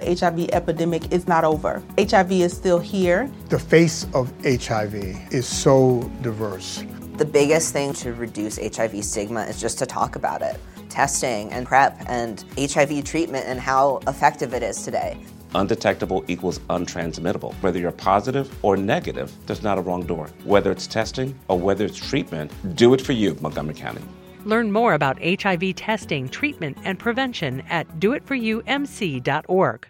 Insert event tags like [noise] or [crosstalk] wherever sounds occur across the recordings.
The HIV epidemic is not over. HIV is still here. The face of HIV is so diverse. The biggest thing to reduce HIV stigma is just to talk about it. Testing and PrEP and HIV treatment and how effective it is today. Undetectable equals untransmittable. Whether you're positive or negative, there's not a wrong door. Whether it's testing or whether it's treatment, do it for you, Montgomery County. Learn more about HIV testing, treatment, and prevention at doitforyoumc.org.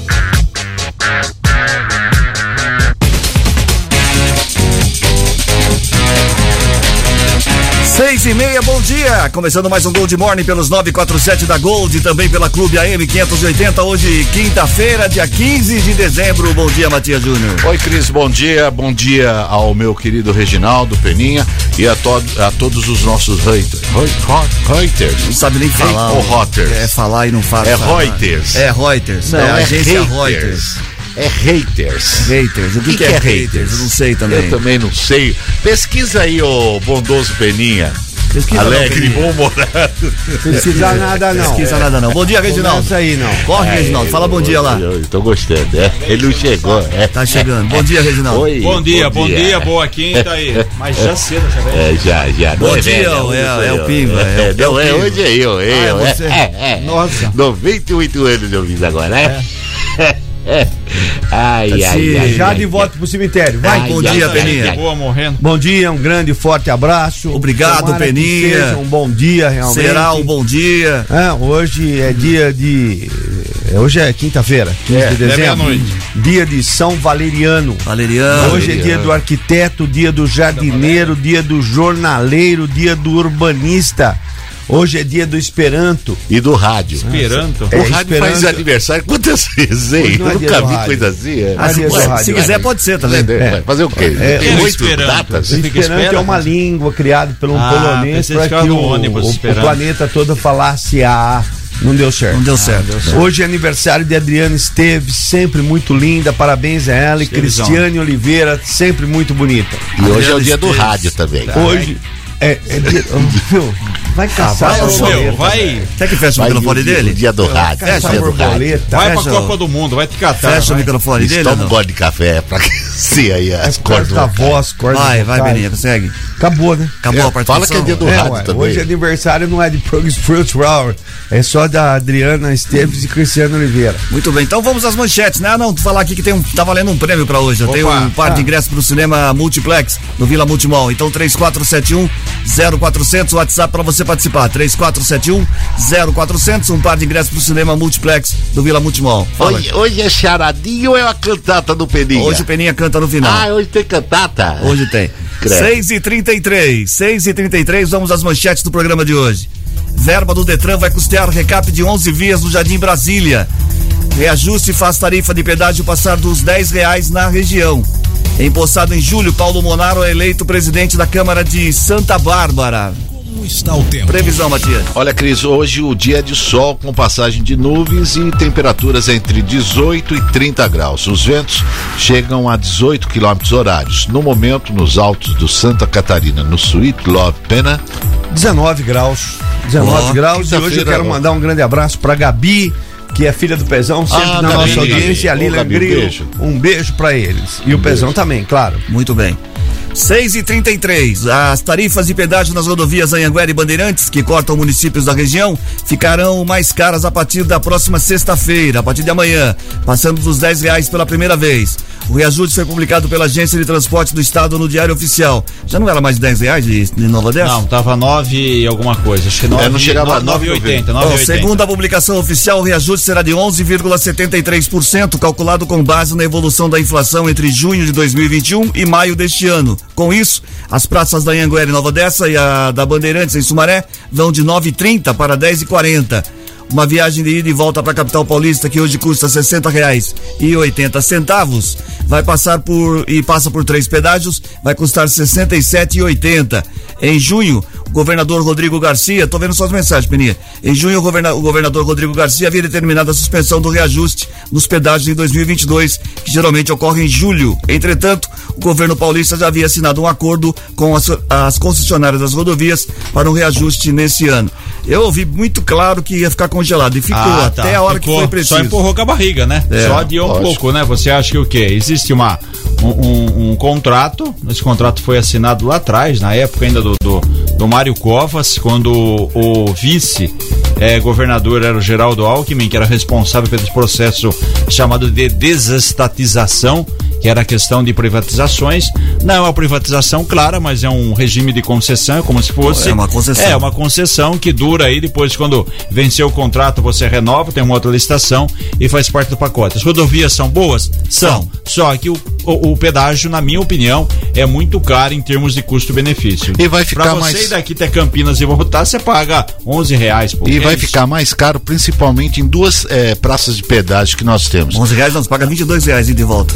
Seis e meia, bom dia! Começando mais um Gold Morning pelos 947 da Gold e também pela Clube AM 580, hoje quinta-feira, dia 15 de dezembro. Bom dia, Matias Júnior. Oi, Cris, bom dia. Bom dia ao meu querido Reginaldo Peninha e a, to a todos os nossos haters. Reuters. Não sabe nem falar. Ou Reuters. É falar e não fala. É Reuters. É Reuters. Não, é, é agência haters. Reuters. É haters. Haters. O que, que que é, é haters? haters? Eu não sei também. Eu também não sei. Pesquisa aí, ô bondoso Peninha. Pesquisa Alegre, bom-humorado. [laughs] Pesquisa nada não. Pesquisa nada não. Bom dia, Reginaldo. Começa aí não. Corre, Reginaldo. Fala bom dia lá. Eu, eu tô gostando, é. Ele não chegou, é. Tá chegando. Bom dia, Reginaldo. Oi, Bom dia, bom dia, boa quinta aí. Mas já cedo, já vai. É, já, já. Bom Não dia, velho, é- é- sou é o eu. Pimba, é o- É, não, é é, hoje é eu, é Ah, é eu. é, você? É, é. Nossa. 98 anos eu fiz agora, né? [laughs] [laughs] Ai, ai, ai. Já ai, de ai. volta pro cemitério. Vai. Bom Ai, dia, ai, Peninha. ai, ai. Boa morrendo. Bom dia, um grande e forte abraço. Obrigado, Tomara que Peninha. seja um bom dia, realmente. Será um bom dia. É, hoje é dia de. é, Hoje é quinta-feira, 15 de é dezembro. meia-noite. Dia de São Valeriano. Valeriano. Hoje é dia do arquiteto, dia do jardineiro, dia do jornaleiro, dia do urbanista. Hoje é dia do Esperanto. E do rádio. Esperanto. É, o rádio faz Esperanto. aniversário quantas vezes, hein? É Eu dia nunca do vi rádio. coisa assim. é. Ah, do Ué, rádio. se quiser, pode ser também. Vai Fazer o quê? É, Tem o oito Esperanto. datas? Esperanto espera, é uma língua criada por um Ah, polonês para que o, ônibus o- o Esperanto. planeta todo falasse a. Não deu certo. Não deu certo. Hoje é aniversário de Adriana Esteves, sempre muito linda, parabéns a ela. E. Cristiane Oliveira, sempre muito bonita. E hoje é o dia do Esteves. rádio também. Hoje é, é dia. Viu? Vai caçar Vai, ô, borboleta, meu, vai. Quer que feche o Vai microfone dele? Dia do rádio. Do rádio. borboleta. vai pra Fecha Copa do Mundo, vai te catar. Fecha o vai. microfone dele. Toma um gole de café pra crescer aí as cordas. Corta a voz, corta Vai, vai. Beninha, consegue? Acabou, né? Acabou É, a participação? fala que é dia do É, rádio ué, também. hoje é aniversário não é de Progress Fruit Hour, é só da Adriana Esteves e Cristiano Oliveira. Muito bem, então vamos às manchetes, né? Ah, não, tu falar aqui que tem um, tá valendo um prêmio pra hoje. Eu Opa. tenho um par de ingressos pro cinema Multiplex no Vila Multimol. Então 3471 0400, WhatsApp pra você participar. 3471 0400, um par de ingressos pro cinema Multiplex do Vila Multimol. Fala. Hoje, hoje é charadinho ou é a cantata do Peninha? Hoje o Peninha canta no final. Ah, hoje tem cantata? Hoje tem. [laughs] Credo. 6 e 33 6 e 33 vamos às manchetes do programa de hoje. Verba do Detran vai custear recap de 11 vias no Jardim Brasília. Reajuste faz tarifa de pedágio passar dos 10 reais na região. Empossado em julho, Paulo Monaro é eleito presidente da Câmara de Santa Bárbara. Como está o tempo? Previsão, Matias. Olha, Cris, hoje o dia é de sol com passagem de nuvens e temperaturas entre 18 e 30 graus. Os ventos chegam a 18 quilômetros horários. No momento, nos altos do Santa Catarina, no Sweet Love Pena, 19 graus. 19 Ó, graus. E hoje eu quero mandar um grande abraço pra Gabi, que é filha do Pezão, sempre Ah, na Gabi. nossa audiência, e a Lilian Gabi, um Grilo. beijo. Um beijo pra eles. E o Pezão também, claro. Muito bem. 6 e 33 As tarifas de pedágio nas rodovias Anhanguera e Bandeirantes, que cortam municípios da região, ficarão mais caras a partir da próxima sexta-feira, a partir de amanhã, passando dos 10 reais pela primeira vez. O reajuste foi publicado pela Agência de Transporte do Estado no Diário Oficial. Já não era mais de 10 reais de, de Nova Dessa? Não, tava 9 e alguma coisa. Acho que 9, É, não chegava a 9,80. Bom, segundo a publicação oficial, o reajuste será de 11,73%, calculado com base na evolução da inflação entre junho de 2021 e maio deste ano. Com isso, as praças da Anhanguera em Nova Dessa e a da Bandeirantes em Sumaré vão de 9,30 para 10,40. Uma viagem de ida e volta para a capital paulista que hoje custa 60 reais e 80 centavos, vai passar por e passa por três pedágios, vai custar R$ 67,80. Em junho, o governador Rodrigo Garcia, tô vendo suas mensagens, Peninha. Em junho, o, governa, o governador Rodrigo Garcia havia determinado a suspensão do reajuste nos pedágios em 2022, que geralmente ocorre em julho. Entretanto, o governo paulista já havia assinado um acordo com as, as concessionárias das rodovias para um reajuste nesse ano. Eu ouvi muito claro que ia ficar congelado e ficou Ah, tá. até a hora Ficou. que foi preciso. Só empurrou com a barriga, né? É, Só adiou um lógico. pouco, né? Você acha que o quê? Existe uma, um, um- um contrato, esse contrato foi assinado lá atrás, na época ainda do, do, do Mário Covas, quando o, o vice eh, governador era o Geraldo Alckmin, que era responsável pelo processo chamado de desestatização, que era a questão de privatizações. Não é uma privatização clara, mas é um regime de concessão, é como se fosse. É uma concessão. É uma concessão que dura aí, depois, quando vencer o contrato, você renova, tem uma outra licitação e faz parte do pacote. As rodovias são boas? São. Só que o, o, o pedágio, na minha opinião, é muito caro em termos de custo-benefício. E vai ficar pra você mais- ir daqui até Campinas e voltar, você paga 11 reais. Pô, E vai é isso? ficar mais caro, principalmente em duas eh, praças de pedágio que nós temos. 11 reais, não, você paga 22 reais e de volta.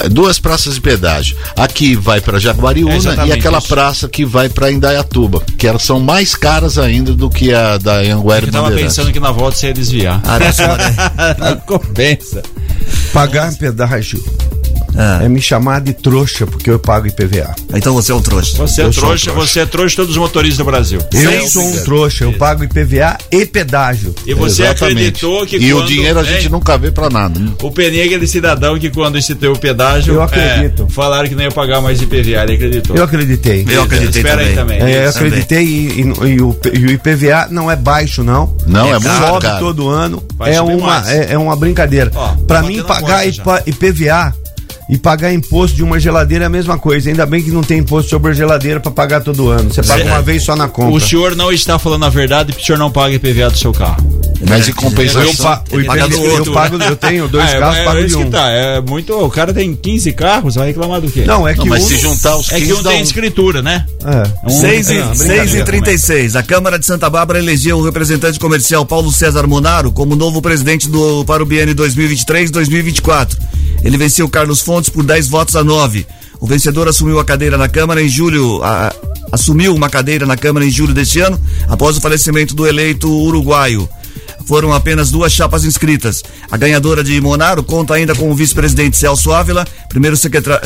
Eh, Duas praças de pedágio. Aqui vai para É Jaguariúna exatamente e aquela isso. praça que vai para Indaiatuba, que elas são mais caras ainda do que a da Anguera Eu tava pensando que na volta você ia desviar. Ah, Não [laughs] compensa. Pagar pedágio é me chamar de trouxa, porque eu pago IPVA. Então você é um trouxa. Você é sou um trouxa, você é trouxa de todos os motoristas do Brasil. Eu Sem sou um trouxa, eu pago IPVA e pedágio. E você Exatamente. acreditou que E o quando- dinheiro a gente Hein? nunca vê para nada. né? O Peninha é aquele cidadão que quando instituiu o pedágio. Eu acredito. é, falaram que não ia pagar mais IPVA, ele acreditou. Eu acreditei. Eu acreditei Espera aí também. também. É, eu acreditei e, e- e o, e o IPVA não é baixo, não. Não, é muito Sobe caro. todo ano. Vai é uma, é, é uma brincadeira. Pra tá mim, pagar IPVA e pagar imposto de uma geladeira é a mesma coisa. Ainda bem que não tem imposto sobre a geladeira pra pagar todo ano. Você paga Cê- uma vez só na compra. O senhor não está falando a verdade porque o senhor não paga IPVA do seu carro. Mas em compensação. Eu, pa- o Ele IPVA paga do eu outro. pago, eu tenho dois [laughs] Ah, é, carros, é, pago é de um. que tá. É muito. O cara tem 15 carros, vai reclamar do quê? Não, é que Não, mas um- se juntar os é 15 que um tem um- escritura, né? É. Um- 6 é, e, uma 6 brincadeira e 36. A Câmara de Santa Bárbara elegeu o representante comercial Paulo César Monaro como novo presidente do, para o biênio 2023-2024. Ele venceu Carlos Fontes por 10 votos a 9. O vencedor assumiu a cadeira na Câmara em julho. a- assumiu uma cadeira na Câmara em julho deste ano, após o falecimento do eleito uruguaio. Foram apenas duas chapas inscritas. A ganhadora de Monaro conta ainda com o vice-presidente Celso Ávila, primeiro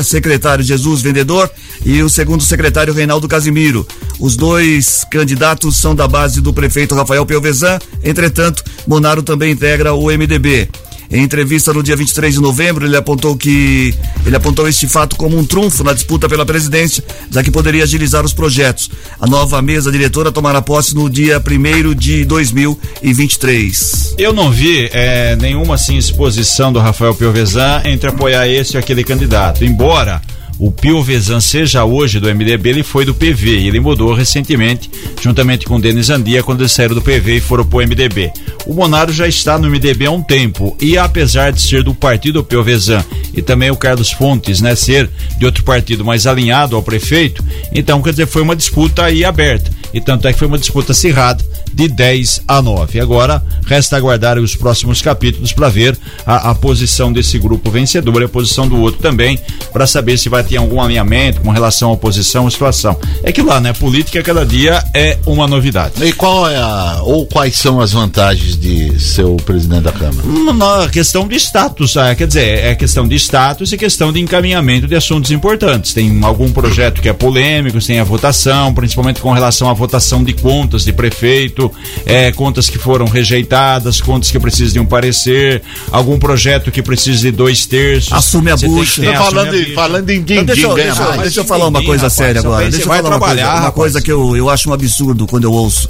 secretário Jesus Vendedor e o segundo secretário Reinaldo Casimiro. Os dois candidatos são da base do prefeito Rafael Pelvezan, entretanto, Monaro também integra o MDB. Em entrevista no dia 23 de novembro, ele apontou que ele apontou este fato como um trunfo na disputa pela presidência, já que poderia agilizar os projetos. A nova mesa diretora tomará posse no dia 1 de 2023. Eu não vi é, nenhuma assim, exposição do Rafael Piovesan entre apoiar esse ou aquele candidato. Embora o Piovesan seja hoje do MDB, ele foi do PV e ele mudou recentemente, juntamente com o Denis Andia, quando eles saíram do PV e foram pro MDB. O Monaro já está no MDB há um tempo e apesar de ser do partido Piovesan e também o Carlos Fontes, né, ser de outro partido mais alinhado ao prefeito, então quer dizer, foi uma disputa aí aberta. E tanto é que foi uma disputa acirrada de 10 a 9. Agora resta aguardar os próximos capítulos para ver a, a posição desse grupo vencedor e a posição do outro também, para saber se vai ter algum alinhamento com relação à oposição ou situação. É que lá, né? Política cada dia é uma novidade. E qual é a. ou quais são as vantagens de ser o presidente da Câmara? Na questão de status, ah, quer dizer, é questão de status e questão de encaminhamento de assuntos importantes. Tem algum projeto que é polêmico, tem a votação, principalmente com relação à votação de contas de prefeito, é, contas que foram rejeitadas, contas que precisam de um parecer, algum projeto que precisa de dois terços. Assume a tem bucha. Tá assume falando, a falando em Então, din-din, deixa, eu- ganha deixa, eu- deixa eu falar uma coisa rapaz, séria agora. Deixa eu vai falar uma coisa, uma coisa que eu, eu acho um absurdo quando eu ouço.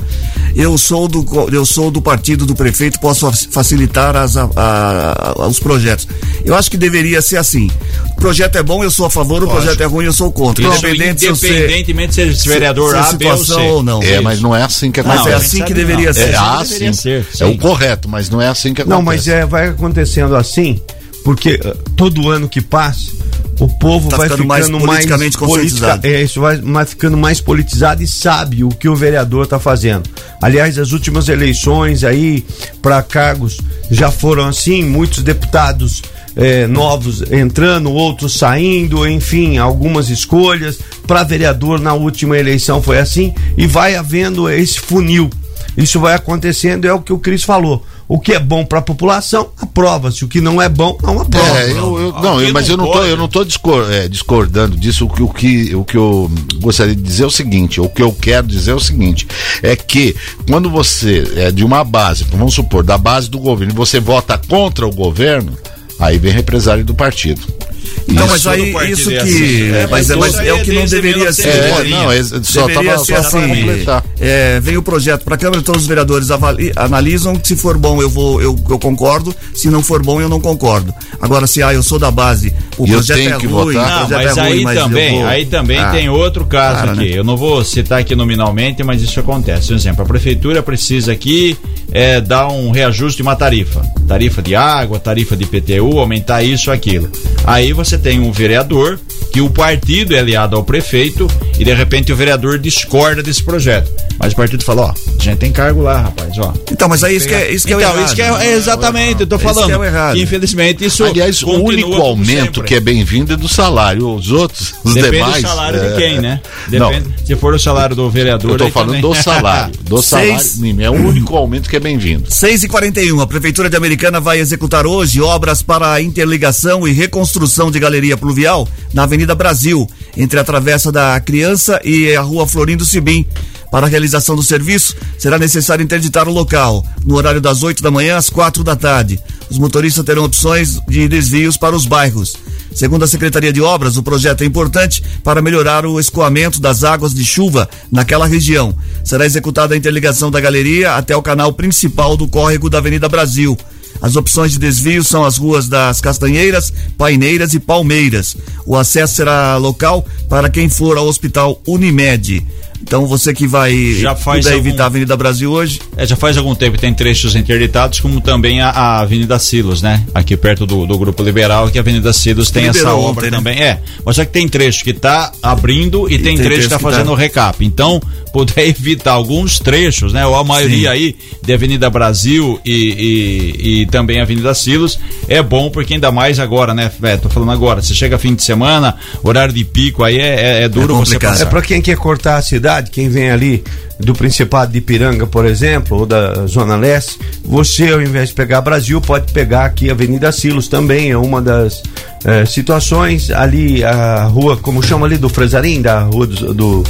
Eu sou do eu sou do partido do prefeito, posso fa- facilitar as, a- a- os projetos. Eu acho que deveria ser assim. O projeto é bom, eu sou a favor, o projeto é ruim, eu sou contra. Isso, Independente se independentemente se ser vereador se a A, B ou C. situação ou não. É, mas não é assim que Mas acontece. é a gente assim que deveria não. ser. É, ah, deveria sim. ser, É o correto, mas não é assim que acontece. Não, mas é, vai acontecendo assim, porque eh, todo ano que passa, o povo Tá vai ficando ficando mais mais, politicamente politica- conscientizado. é, isso vai, vai ficando mais politizado e sabe o que o vereador está fazendo. Aliás, as últimas eleições aí para cargos já foram assim, muitos deputados é, novos entrando, outros saindo, enfim, algumas escolhas. Para vereador na última eleição foi assim e vai havendo esse funil. Isso vai acontecendo, é o que o Cris falou. O que é bom para a população, aprova-se. O que não é bom, não aprova. É, eu, eu, não, eu, mas eu não tô, eu não tô discor, é, discordando disso. O que, o, que, o que eu gostaria de dizer é o seguinte: o que eu quero dizer é o seguinte: é que quando você é de uma base, vamos supor, da base do governo, e você vota contra o governo, aí vem represália do partido. Então, mas aí isso que. É, mas, é, mas é, o que não deveria ser. É, não, é, só deveria tava, ser só assim. É, vem o projeto para a Câmara, então os vereadores avali, analisam. Se for bom, eu vou, eu, eu concordo. Se não for bom, eu não concordo. Agora, se ah, eu sou da base, o E eu projeto tenho é que ruim, votar? Não, projeto mas é ruim, aí mas também, vou- aí também Ah, tem outro caso Cara, aqui. né? Eu não vou citar aqui nominalmente, mas isso acontece. Por exemplo, a prefeitura precisa aqui é, dar um reajuste de uma tarifa. Tarifa de água, tarifa de IPTU, aumentar isso, aquilo. Aí você tem um vereador que o partido é aliado ao prefeito e de repente o vereador discorda desse projeto. Mas o partido fala, ó, a gente tem cargo lá, rapaz, ó. Então, mas aí isso que é, isso que é o então, errado. isso que é, é exatamente, eu tô falando. que é o errado. que infelizmente isso Aliás, o único aumento sempre. que é bem-vindo é do salário. Os outros, os Depende demais. do salário é, de quem, né? Não, Depende, se for o salário do vereador. eu tô aí falando também. do [laughs] salário. Do salário, Seis- mínimo. É o único aumento que é bem-vindo. 6 e 41 a Prefeitura de Americana vai executar hoje obras para a interligação e reconstrução de galeria pluvial na Avenida Brasil, entre a Travessa da Criança e a Rua Florindo Sibim. Para a realização do serviço, será necessário interditar o local, no horário das 8 da manhã às 4 da tarde. Os motoristas terão opções de desvios para os bairros. Segundo a Secretaria de Obras, o projeto é importante para melhorar o escoamento das águas de chuva naquela região. Será executada a interligação da galeria até o canal principal do córrego da Avenida Brasil. As opções de desvio são as ruas das Castanheiras, Paineiras e Palmeiras. O acesso será local para quem for ao Hospital Unimed. Então você que vai Já faz puder algum- evitar a Avenida Brasil hoje, É, já faz algum tempo que tem trechos interditados, como também a, a Avenida Silos, né? Aqui perto do, do Grupo Liberal, que a Avenida Silos tem essa obra ontem, né? também. É, mas só que tem trecho que tá abrindo e, tem, tem trecho que trecho tá fazendo tá- o recap. Então, puder [laughs] evitar alguns trechos, né? Ou a maioria Sim. aí de Avenida Brasil e, e, e também Avenida Silos, é bom porque ainda mais agora, né? É, tô falando agora, você chega fim de semana, horário de pico, aí é, é, é duro É você complicado. passar. É para quem quer cortar a cidade, quem vem ali do Principado de Ipiranga, por exemplo, ou da Zona Leste, você, ao invés de pegar Brasil, pode pegar aqui a Avenida Silos também, é uma das eh, situações. Ali a rua, como chama ali, do Fresarim, da rua do. do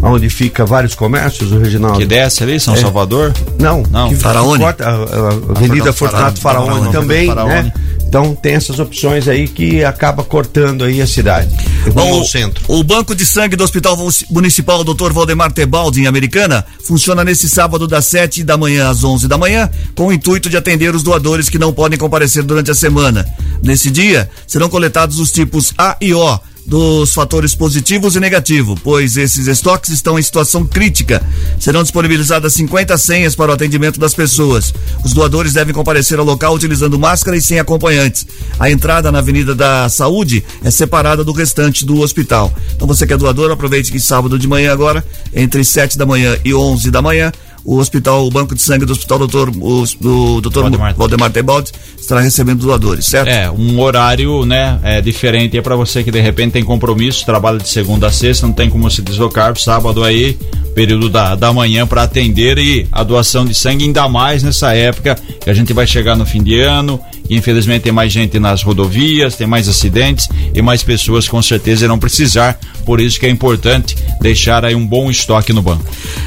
onde fica vários comércios, o Reginaldo. Que desce ali, São É. Salvador? Não, Não. que Faraone. corta a, a Avenida Fortunato Faraone, Faraone. também, Faraone. né? Então tem essas opções aí que acaba cortando aí a cidade. Vamos Bom, ao centro. O Banco de Sangue do Hospital Municipal Dr. Valdemar Tebaldi, em Americana, funciona nesse sábado das 7 da manhã às 11 da manhã, com o intuito de atender os doadores que não podem comparecer durante a semana. Nesse dia, serão coletados os tipos A e O dos fatores positivos e negativo, pois esses estoques estão em situação crítica. Serão disponibilizadas 50 senhas para o atendimento das pessoas. Os doadores devem comparecer ao local utilizando máscara e sem acompanhantes. A entrada na Avenida da Saúde é separada do restante do hospital. Então você que é doador, aproveite que sábado de manhã agora, entre 7 da manhã e 11 da manhã, o hospital, o banco de sangue do hospital doutor, o, do Dr. Valdemar. Valdemar Tebaldi estará recebendo doadores, certo? É, um horário, né, é diferente é para você que de repente tem compromisso, trabalha de segunda a sexta, não tem como se deslocar, sábado aí, período da, da manhã para atender e a doação de sangue ainda mais nessa época que a gente vai chegar no fim de ano e infelizmente tem mais gente nas rodovias, tem mais acidentes e mais pessoas com certeza irão precisar, por isso que é importante deixar aí um bom estoque no banco.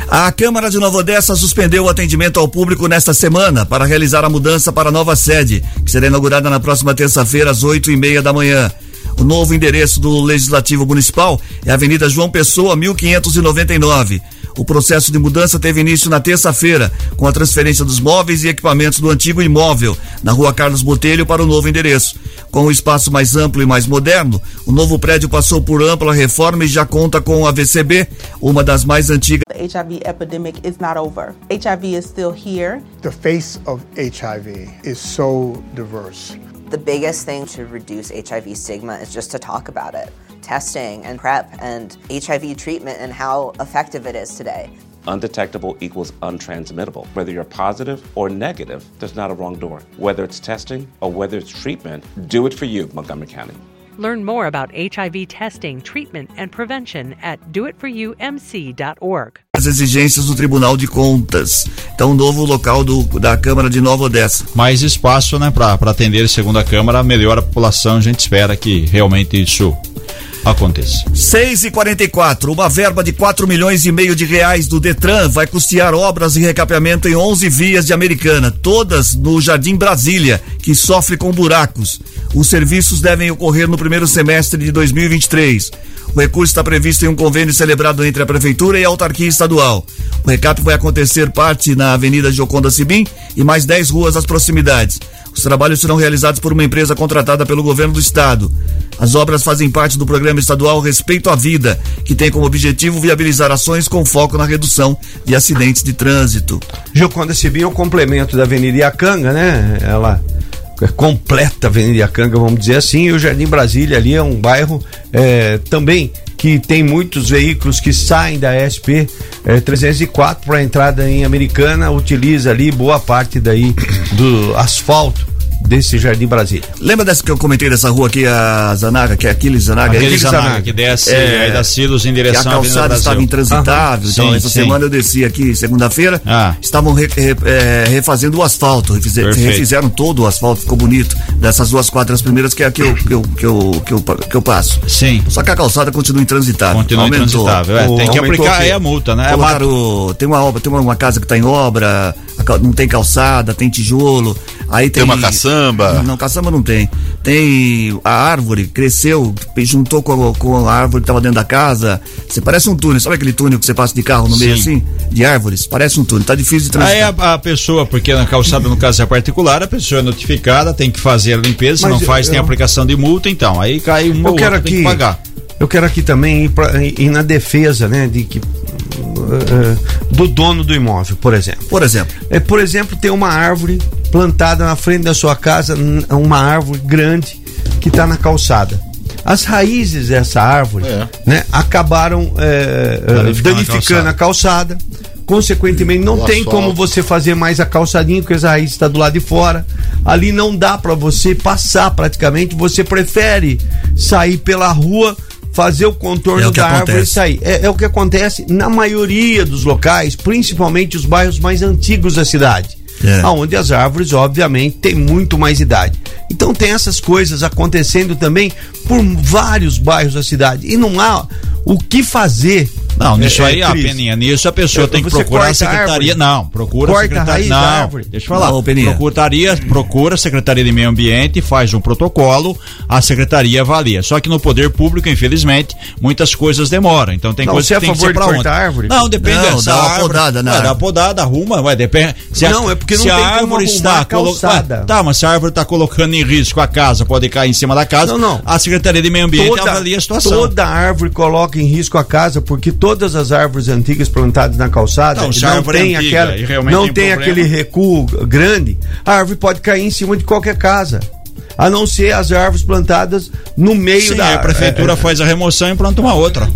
A Câmara de Nova Odessa suspendeu o atendimento ao público nesta semana para realizar a mudança para a nova sede, que será inaugurada na próxima terça-feira às oito e meia da manhã. O novo endereço do Legislativo Municipal é Avenida João Pessoa, 1599. O processo de mudança teve início na terça-feira, com a transferência dos móveis e equipamentos do antigo imóvel, na rua Carlos Botelho, para o novo endereço. Com o espaço mais amplo e mais moderno, o novo prédio passou por ampla reforma e já conta com a VCB, uma das mais antigas. The HIV epidemic is not over. HIV is still here. The face of HIV is so diverse. The biggest thing to reduce HIV stigma is just to talk about it. Testing and PrEP and HIV treatment and how effective it is today. Undetectable equals untransmittable. Whether you're positive or negative, there's not a wrong door. Whether it's testing or whether it's treatment, do it for you, Montgomery County. Learn more about HIV testing, treatment, and prevention at doitforyoumc.org. As exigências do Tribunal de Contas. Então, novo local do, da Câmara de Nova Odessa. Mais espaço, né, para atender, segundo a Câmara, melhor a população. A gente espera que realmente isso aconteça. 6 e 44 uma verba de 4 milhões e meio de reais do Detran vai custear obras de recapeamento em 11 vias de Americana, todas no Jardim Brasília, que sofre com buracos. Os serviços devem ocorrer no primeiro semestre de 2023. O recurso está previsto em um convênio celebrado entre a Prefeitura e a autarquia estadual. O recap vai acontecer parte na Avenida Joconda Sibim e mais 10 ruas às proximidades. Os trabalhos serão realizados por uma empresa contratada pelo governo do estado. As obras fazem parte do programa estadual Respeito à Vida, que tem como objetivo viabilizar ações com foco na redução de acidentes de trânsito. Joconda Sibim é o complemento da Avenida Iacanga, né? Ela completa a Avenida Iacanga, vamos dizer assim, e o Jardim Brasília ali é um bairro é, também que tem muitos veículos que saem da SP é, 304 para entrada em Americana, utiliza ali boa parte daí do asfalto desse Jardim Brasília. Lembra dessa que eu comentei dessa rua aqui, a Zanaga, que é Aquiles Zanaga? Aquiles Zanaga, que desce É, aí da Silos em que direção a à Avenida calçada Brasil. estava intransitável, Aham. então Sim, essa sim. semana eu desci aqui segunda-feira, Ah. estavam re- re- é, refazendo o asfalto, refize- Perfeito. refizeram todo o asfalto, ficou bonito, dessas duas quadras primeiras que é a que eu, que eu, que eu, que eu, que eu passo. Sim. Só que a calçada continua intransitável. Continua Aumentou. intransitável, é, tem que aplicar o aí a multa, né? Colocaram, tem uma obra, tem uma, uma casa que está em obra, a não tem calçada, tem tijolo, aí tem... Tem uma caçamba. Não, caçamba não tem. Tem a árvore, cresceu, juntou com a, com a árvore que estava dentro da casa. Você parece um túnel, sabe aquele túnel que você passa de carro no meio Sim. assim? De árvores? Parece um túnel, tá difícil de Aí transitar. a, a pessoa, porque na calçada, no caso é particular, a pessoa é notificada, tem que fazer a limpeza, se não faz, eu- tem aplicação de multa, então. Aí cai um Eu ou quero outro, tem aqui, que pagar. Eu quero aqui também ir, pra, ir na defesa, né, de que eh, do dono do imóvel, por exemplo. Por exemplo, É, por exemplo, tem uma árvore plantada na frente da sua casa, uma árvore grande que está na calçada. As raízes dessa árvore É. né, acabaram eh, eh, Danificando a danificando a calçada. Consequentemente, não O tem asfalto. como você fazer mais a calçadinha, porque essa raiz está do lado de fora. Ali não dá para você passar praticamente. Você prefere sair pela rua, fazer o contorno É o da árvore e acontece. sair. É, é o que acontece na maioria dos locais, principalmente os bairros mais antigos da cidade. É. Onde as árvores, obviamente, têm muito mais idade. Então tem essas coisas acontecendo também por vários bairros da cidade. E não há o que fazer. Não, nisso É, aí, é, a. Peninha, nisso a pessoa Eu- tem que procurar a a secretaria. árvore? Não, procura Corta a a secretaria. raiz da Não, deixa eu falar. Não, Peninha. Procuraria, procura a Secretaria de Meio Ambiente, faz um protocolo, a secretaria avalia. Só que no poder público, infelizmente, muitas coisas demoram. Então tem Não, coisas você é que tem a que favor ser de pra ontem. árvore? Não, depende Não, dessa dá uma árvore- podada Ué, dá podada, arruma, vai, depende. Se Não, é porque não se tem a árvore está a colo- calçada. Ué, Tá, mas se a árvore está colocando em risco a casa, pode cair em cima da casa. Não, não. A Secretaria de Meio Ambiente avalia a situação. toda árvore coloca em risco a casa, porque todas as árvores antigas plantadas na calçada Não, não tem, antiga aquela, não tem tem aquele recuo grande, a árvore pode cair em cima de qualquer casa. A não ser as árvores plantadas no meio Sim, da aí a prefeitura é, faz a remoção e planta uma outra.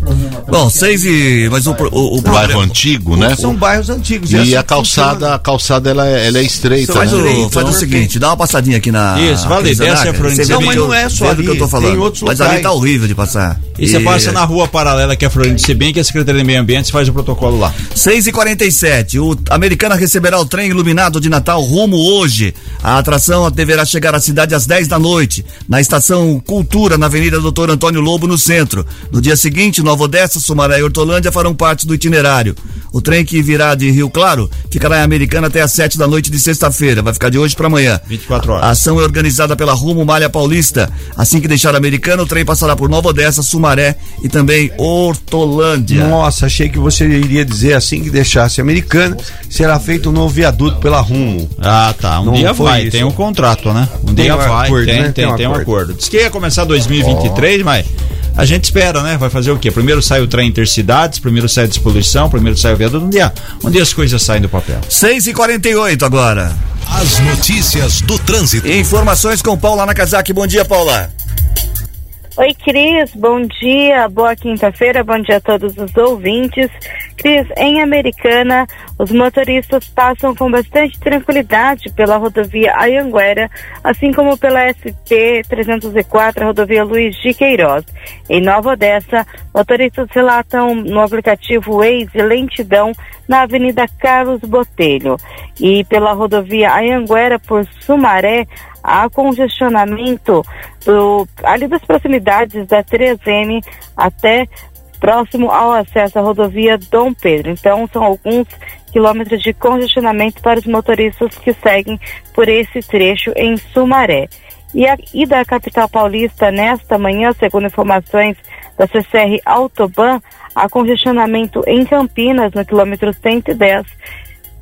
bom, seis e. Mas o, o, o Bairro antigo, né? São bairros antigos. E assim a calçada, a calçada ela, é- ela é estreita, Faz, né? o, direito, faz o seguinte, dá uma passadinha aqui na. Isso, vale, desce a vê Não, mas que eu- não é só do que eu ali, tô falando. tem outros Mas ali tá horrível de passar. E você passa na rua paralela que é a Florida de Sebem, que a Secretaria de Meio Ambiente faz o protocolo lá. 6 e 47 o Americana receberá o trem iluminado de Natal rumo hoje. A atração deverá chegar à cidade às 10 da noite, na estação Cultura, na Avenida Doutor Antônio Lobo, no centro. No dia seguinte, Nova Odessa, Sumaré e Hortolândia farão parte do itinerário. O trem que virá de Rio Claro ficará em Americana até às 7 da noite de sexta-feira. Vai ficar de hoje para amanhã. 24 horas. A ação é organizada pela Rumo Malha Paulista. Assim que deixar a Americana, o trem passará por Nova Odessa, Sumaré e também Hortolândia. Nossa, achei que você iria dizer assim que deixasse americana, será feito um novo viaduto pela Rumo. Ah, tá. Um Não dia foi vai, isso. tem um contrato, né? Um dia vai, acordo, tem, né? tem, Tem um tem um acordo. acordo. Diz que ia começar 2023, mas a gente espera, né? Vai fazer o quê? Primeiro sai o trem intercidades, primeiro sai a despoluição, primeiro sai o viaduto. Um dia, um dia as coisas saem do papel. 6 e 48 agora. As notícias do trânsito. Informações com Paula Nakazaki. Bom dia, Paula. Oi, Cris, bom dia, boa quinta-feira, bom dia a todos os ouvintes. Cris, em Americana, os motoristas passam com bastante tranquilidade pela rodovia Ayanguera, assim como pela SP 304, a rodovia Luiz de Queiroz. Em Nova Odessa, motoristas relatam no aplicativo Waze lentidão na Avenida Carlos Botelho. E pela rodovia Ayanguera por Sumaré, há congestionamento do, ali das proximidades da 3M até próximo ao acesso à rodovia Dom Pedro. Então, são alguns quilômetros de congestionamento para os motoristas que seguem por esse trecho em Sumaré. E, a, e da capital paulista, nesta manhã, segundo informações da CCR Autoban, há congestionamento em Campinas, no quilômetro 110,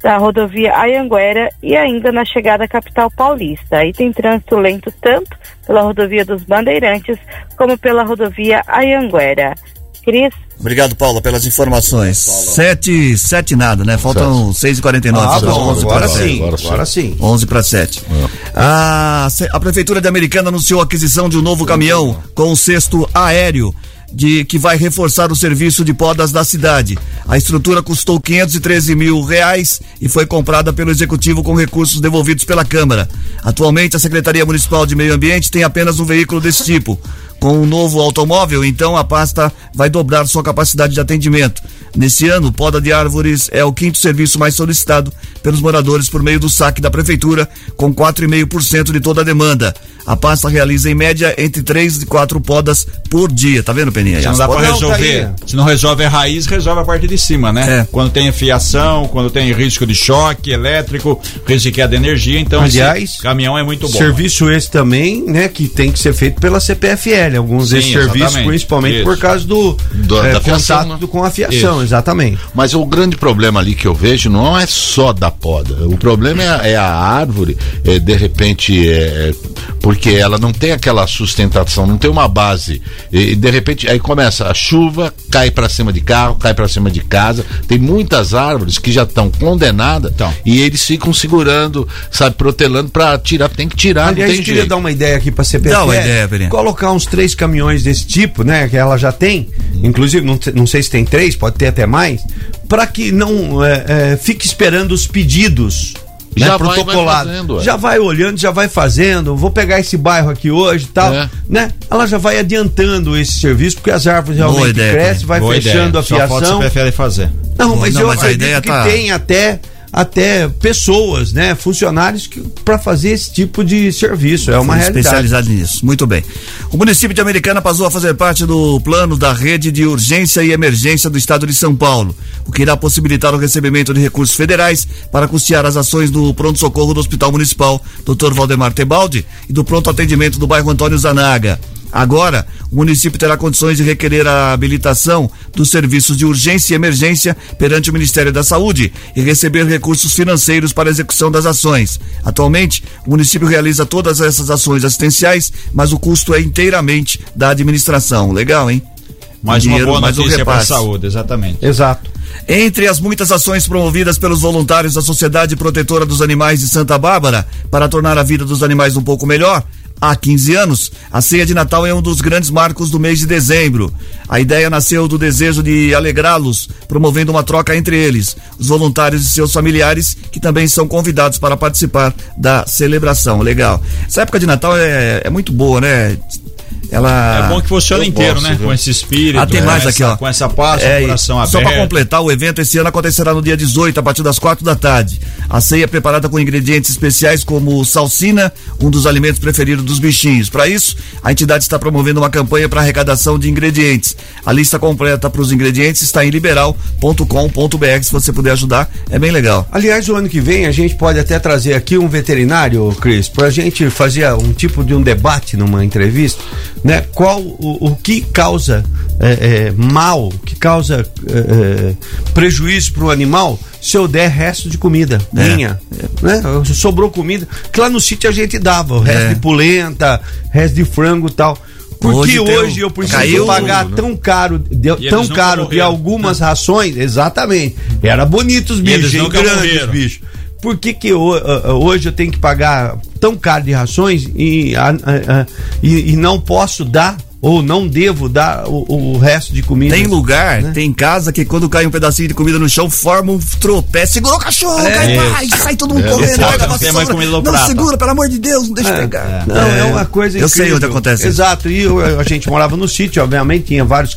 da rodovia Ayanguera e ainda na chegada à capital paulista. Aí tem trânsito lento tanto pela rodovia dos Bandeirantes como pela rodovia Ayanguera. Cris? Obrigado, Paula, pelas informações. Sete, sete nada, né? Faltam seis e quarenta e nove. Ah, bom, agora sim, agora sim. Onze para sete. A, a Prefeitura de Americana anunciou a aquisição de um novo caminhão com um cesto aéreo de que vai reforçar o serviço de podas da cidade. A estrutura custou 513 mil reais e foi comprada pelo executivo com recursos devolvidos pela Câmara. Atualmente, a Secretaria Municipal de Meio Ambiente tem apenas um veículo desse tipo. Com o um novo automóvel, então a pasta vai dobrar sua capacidade de atendimento. Nesse ano, poda de árvores é o quinto serviço mais solicitado pelos moradores por meio do saque da prefeitura, com 4,5% de toda a demanda. A pasta realiza em média entre 3 e 4 podas por dia. Tá vendo, Peninha? Se não dá para resolver, tá se não resolve a raiz, resolve a parte de cima, né? É. Quando tem fiação, quando tem risco de choque elétrico, risco de queda de energia, então Aliás, esse caminhão é muito bom. Serviço esse também, né, que tem que ser feito pela CPFL, alguns Sim, desses serviços, exatamente. principalmente Isso. por causa do, Do- é, da contato fiação, né? com a fiação, Isso. exatamente. Mas o grande problema ali que eu vejo não é só da poda. O problema é, a- é a árvore, é, de repente, é, porque ela não tem aquela sustentação, não tem uma base. E de repente, aí começa a chuva, cai para cima de carro, cai para cima de casa. Tem muitas árvores que já estão condenadas Então. e eles ficam segurando, sabe, protelando para tirar. Tem que tirar, Aliás, não eu tem queria jeito. dar uma ideia aqui pra CPFL. Dá uma ideia. Colocar uns três caminhões desse tipo, né? Que ela já tem. Inclusive, não, não sei se tem três, pode ter até mais. Pra que não é, é, fique esperando os pedidos. Né, Já vai- vai protocolados. fazendo, é. já vai olhando, já vai fazendo. Vou pegar esse bairro aqui hoje e tal. É. Né? Ela já vai adiantando esse serviço, porque as árvores realmente ideia, crescem, vai Boa fechando ideia. a Só falta fiação. o CPFL fazer. Não, mas Não, eu mas a acredito ideia que tá- tem até até pessoas, né, funcionários que para fazer esse tipo de serviço, é uma realidade. especializado nisso. Muito bem. O município de Americana passou a fazer parte do plano da rede de urgência e emergência do estado de São Paulo, o que irá possibilitar o recebimento de recursos federais para custear as ações do pronto-socorro do Hospital Municipal Dr. Valdemar Tebaldi e do pronto atendimento do bairro Antônio Zanaga. Agora, o município terá condições de requerer a habilitação dos serviços de urgência e emergência perante o Ministério da Saúde e receber recursos financeiros para a execução das ações. Atualmente, o município realiza todas essas ações assistenciais, mas o custo é inteiramente da administração. Legal, hein? Mais Dinheiro, uma boa mais um notícia para a repasse. saúde, exatamente. Exato. Entre as muitas ações promovidas pelos voluntários da Sociedade Protetora dos Animais de Santa Bárbara para tornar a vida dos animais um pouco melhor, há 15 anos, a ceia de Natal é um dos grandes marcos do mês de dezembro. A ideia nasceu do desejo de alegrá-los, promovendo uma troca entre eles, os voluntários e seus familiares, que também são convidados para participar da celebração. Legal. Essa época de Natal é, é muito boa, né? Ela É bom que funcione eu inteiro, gosto, né? viu? Com esse espírito, Ah, tem com mais essa- aqui, ó. com essa paz, com É, o coração Só aberto. para completar, o evento esse ano acontecerá no dia 18, a partir das quatro da tarde. A ceia é preparada com ingredientes especiais como salsina, um dos alimentos preferidos dos bichinhos. Para isso, a entidade está promovendo uma campanha para arrecadação de ingredientes. A lista completa para os ingredientes está em liberal.com.br. Se você puder ajudar, é bem legal. Aliás, o ano que vem a gente pode até trazer aqui um veterinário, Cris, para a gente fazer um tipo de um debate numa entrevista, né? Qual o, o que causa é, é, mal, o que causa é, é, prejuízo para o animal se eu der resto de comida É. minha, né? Sobrou comida, que lá no sítio a gente dava, o resto É. de polenta, resto de frango e tal. Por Hoje hoje eu preciso caiu pagar né? tão caro, de- tão caro de algumas rações? Exatamente. Era bonito os bichos, grandes morreram. bichos. Por que, que ah, ah, hoje eu tenho que pagar tão caro de rações e, ah, ah, ah, e, e não posso dar ou não devo dar o, o resto de comida. Tem lugar, né? tem casa que quando cai um pedacinho de comida no chão, forma um tropé. Segura o cachorro, é, cai, vai, sai todo mundo é, correndo, pega não tem mais comida no Não, prato. segura, pelo amor de Deus, não deixa é, pegar. Não, é, uma coisa Eu sei onde acontece Exato, e eu, a gente morava no sítio, obviamente, tinha vários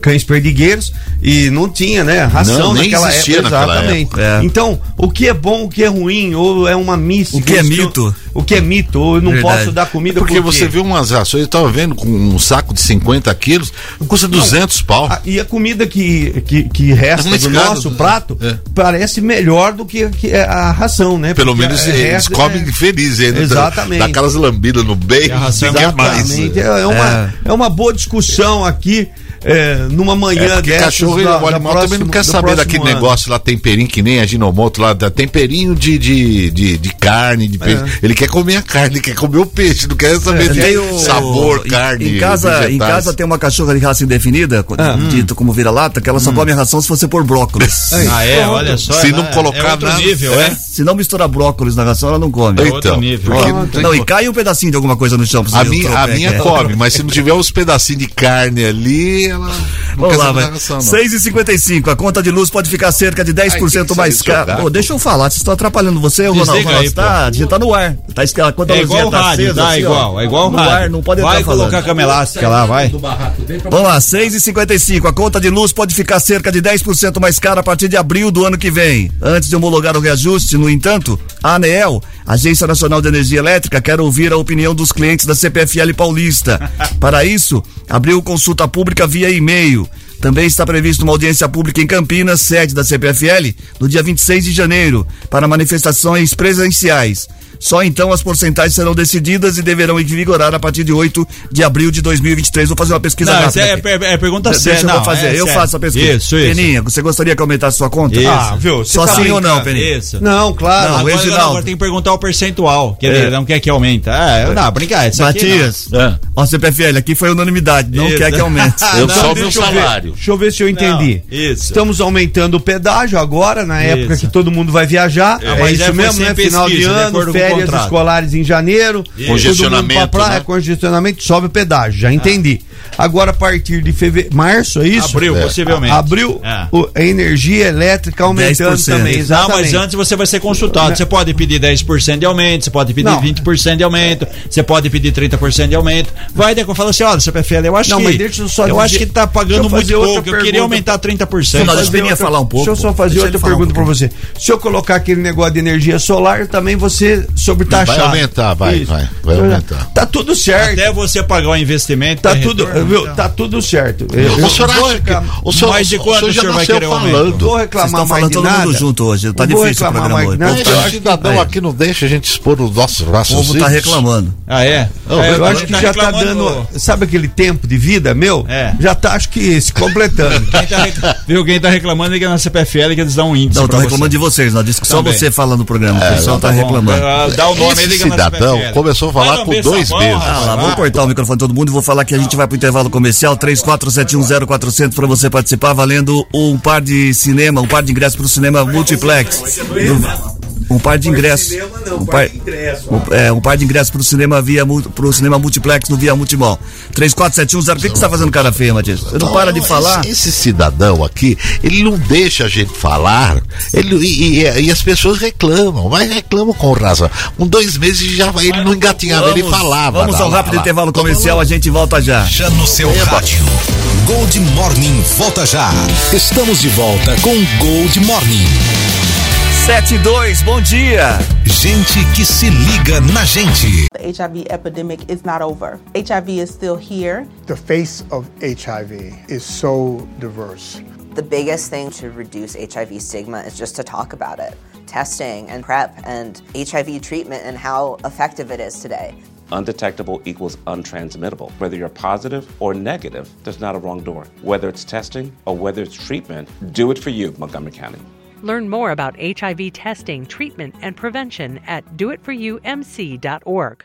cães perdigueiros e não tinha, né, ração não, naquela época. Naquela exatamente. Época. Então, o que é bom, o que é ruim, ou é uma missa. O que é mito? O que é mito, ou eu não Verdade. posso dar comida porque você viu umas rações, eu tava vendo com um saco de 50 quilos, custa 200 não, pau. A, e a comida que, que, que resta do nosso prato é. parece melhor do que, que a ração, né? Pelo porque menos eles resta, comem é... felizes. Exatamente. Daquelas lambidas no bem, a ração é mais. É, uma, é. é uma boa discussão aqui é, numa manhã é, dessas. cachorro da, o animal também não quer saber daquele ano. negócio lá, temperinho, que nem a Ginomoto lá, da temperinho de, de, de, de carne, de peixe. É. Ele quer comer a carne, ele quer comer o peixe, não quer saber é, de o, sabor, em, carne. Em casa, em casa tem uma cachorra de raça indefinida, ah, dito hum. como vira-lata, que ela só hum. come a ração se você pôr brócolis. [laughs] ah, é? Olha só. Se não colocar nada. Nível, é? Se não misturar brócolis na ração, ela não come. É então, não, não, e cai um pedacinho de alguma coisa no chão. A minha, a [laughs] minha come, mas se não tiver uns pedacinhos de carne ali, ela. Vamos lá, vai. 6,55. A conta de luz pode ficar cerca de 10% Ai, mais cara. Pô, deixa eu falar, vocês estão atrapalhando você, Ronaldo. Ronaldo aí, tá, a gente tá no ar. Tá, a conta é igual tá rádio, acesa, dá assim, igual, é igual no rádio. ar, não pode Vai colocar a cama elástica lá, vai. Vamos lá, 6,55. A conta de luz pode ficar cerca de 10% mais cara a partir de abril do ano que vem. Antes de homologar o reajuste, no entanto, a ANEEL, Agência Nacional de Energia Elétrica, quer ouvir a opinião dos clientes da CPFL Paulista. [laughs] Para isso, abriu consulta pública via e-mail. Também está prevista uma audiência pública em Campinas, sede da CPFL, no dia 26 de janeiro, para manifestações presenciais. Só então as porcentagens serão decididas e deverão vigorar a partir de 8 de abril de 2023. Vou fazer uma pesquisa não, rápida. É, é, é, pergunta Deixa séria. eu fazer. É eu sério. faço a pesquisa. Isso, isso. Peninha, você gostaria que aumentasse sua conta? Isso. Ah, viu? Só tá sim ou não, Peninha? Isso. Não, claro. Não, agora, agora, agora, tem que perguntar o percentual, que ele não quer que aumente. Ah, não, brincar. Matias, é. ó, CPFL, aqui foi unanimidade, não isso. quer que aumente. [laughs] eu só o meu salário. Deixa eu ver se eu entendi. isso. Estamos aumentando o pedágio agora, na época que todo mundo vai viajar. É, isso mesmo, né? Final de ano, férias escolares em janeiro congestionamento, praia, né? congestionamento, sobe o pedágio, já entendi. Agora, a partir de fevereiro, março, é isso? Abril, é. possivelmente. Abril, é. o, a energia elétrica aumentando 10%. também, exatamente. Não, mas antes você vai ser consultado. Você pode pedir 10% de aumento, você pode pedir não. 20% de aumento, você pode pedir 30% de aumento. Vai, Deco, fala assim, olha, CPFL, eu acho não, que... Mas deixa eu só eu dizer, acho que tá pagando muito pouco, eu queria aumentar 30%. Não, deixa eu falar um pouco. Deixa eu só fazer outra pergunta um para você. Se eu colocar aquele negócio de energia solar, também você sobretaxar. Vai aumentar, vai, Isso. vai, vai aumentar. Tá tudo certo. Até você pagar o investimento. Tá tudo, retorno, viu? Tá tudo certo. Eu, o senhor acha que o senhor, mais de quanto o senhor, vai querer falando? Vou reclamar mais de nada. todo mundo junto hoje. Tá difícil o programa hoje. Não, o cidadão aqui não deixa a gente expor os nossos raciocínios. O povo tá reclamando. Ah, é? Eu, é, eu acho que tá já tá dando. Sabe aquele tempo de vida meu? É. Já tá, acho que se completando. [laughs] quem tá, viu? Quem tá reclamando é que na CPFL que eles dão um índice. Não, tô reclamando de vocês, não. Disse que só você fala no programa. O pessoal tá reclamando. Dá o nome Esse cidadão começou a falar com dois meses. Ah, lá, vamos cortar o microfone de todo mundo e vou falar que a gente vai pro intervalo comercial 34710400 para você participar, valendo um par de cinema, um par de ingressos para o cinema multiplex. Do, um par de ingressos. Um par, um, é, um par de ingressos para o cinema via pro cinema multiplex no Via Multimol. 3471 O que, que você está fazendo cara feia, Matias? Você não, para de falar? Esse, esse, cidadão aqui, ele não deixa a gente falar. Ele, e, e, e, as pessoas reclamam, mas reclamam com razão. Com dois meses já ele não engatinhava, vamos, ele falava. Vamos ao rápido lá, intervalo comercial, a gente volta já. Já no seu é, rádio. Gold Morning volta já. Estamos de volta com Gold Morning. 72, bom dia. Gente que se liga na gente. The HIV epidemic is not over. HIV is still here. The face of HIV is so diverse. The biggest thing to reduce HIV stigma is just to talk about it. Testing and PrEP and HIV treatment and how effective it is today. Undetectable equals untransmittable. Whether you're positive or negative, there's not a wrong door. Whether it's testing or whether it's treatment, do it for you, Montgomery County. Learn more about HIV testing, treatment, and prevention at doitforyoumc.org.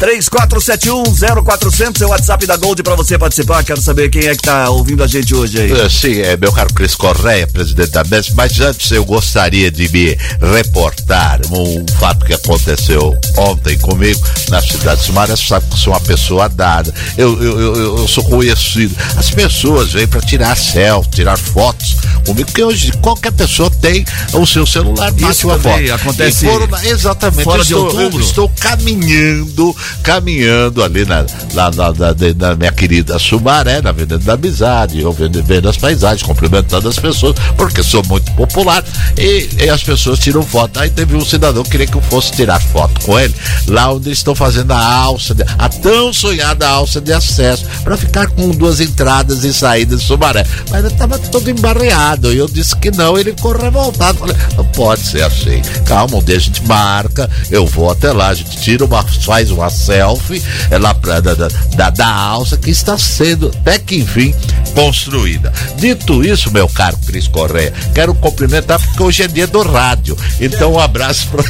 3471-0400 é o WhatsApp da Gold pra você participar. Quero saber quem é que tá ouvindo a gente hoje aí. Eh, Sim, é meu caro Cris Correia, presidente da MES, mas antes eu gostaria de me reportar um fato que aconteceu ontem comigo na cidade de Sumaré. Você sabe que sou uma pessoa dada, eu, eu, eu, eu sou conhecido. As pessoas vêm para tirar selfie, tirar fotos comigo, porque hoje qualquer pessoa tem o seu celular, bate Isso uma foto. acontece E foram exatamente. fora eu de estou, outubro? estou caminhando, caminhando ali na, na, na, na- minha querida Sumaré, na Avenida da Amizade, eu vendo, vendo as paisagens, cumprimentando as pessoas, porque sou muito popular, e, e as pessoas tiram foto. Aí teve um cidadão que queria que eu fosse tirar foto com ele, lá onde estão fazendo a alça, de- a tão sonhada alça de acesso, para ficar com duas entradas e saídas de Sumaré. Mas eu estava todo embarreado, e eu disse que não, ele ficou revoltado. Falei, não pode ser assim. Calma, um dia a gente marca, eu vou até lá, a gente tira uma, faz uma selfie é lá pra, da, da, da alça que está sendo, até que enfim, construída. Dito isso, meu caro Cris Correia, quero cumprimentar porque hoje é dia do rádio. Então, um abraço para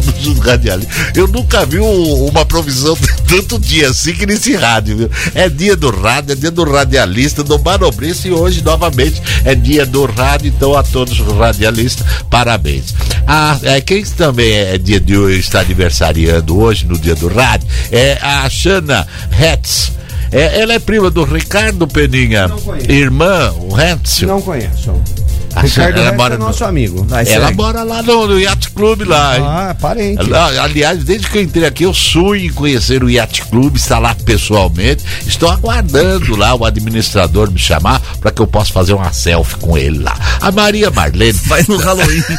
todos os radialistas. Eu nunca vi um- uma provisão de [laughs] tanto dia assim que nesse rádio, viu? É dia do rádio, é dia do radialista, do manobrista e hoje, novamente, é dia do rádio. Então, a todos os radialistas, parabéns. Ah, é, quem também é dia de hoje, está aniversariando hoje, no dia do rádio, é a Shana Hetz. É, ela é prima do Ricardo Peninha, irmã, o Hetz. Não conheço. A Ricardo ela Reis mora é no- nosso amigo. ela mora lá no, no Yacht Club lá. hein? Ah, parente. Ela- aliás, desde que eu entrei aqui, eu sonho em conhecer o Yacht Club, estar lá pessoalmente. Estou aguardando lá o administrador me chamar para que eu possa fazer uma selfie com ele lá. A Maria Marlene. Vai no Halloween. [laughs]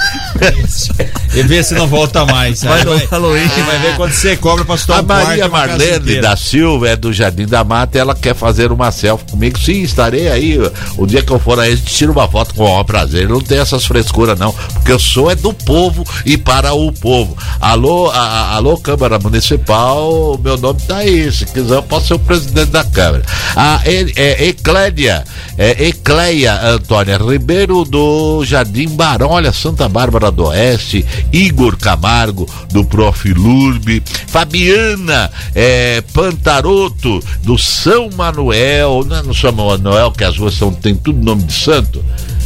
E vê se não volta mais. Vai Aí no Halloween. Você vai ver quando você cobra pra estudar A um Maria casa Marlene da Silva é do Jardim da Mata, ela quer fazer uma selfie comigo. Sim, estarei aí. O dia que eu for aí, a gente tira uma foto com o maior prazer. Eu não tenho essas frescuras, não. Porque eu sou é do povo e para o povo. Alô, a- alô, Câmara Municipal, meu nome tá aí. Se quiser, eu posso ser o presidente da Câmara. A é, Eclédia, é, Ecleia Antônia Ribeiro do Jardim Barão, olha, Santa Bárbara do Oeste, Igor Camargo do Profilurbe, Fabiana é, Pantaroto do São Manuel, não é no São Manuel que as ruas são, tem tudo nome de santo?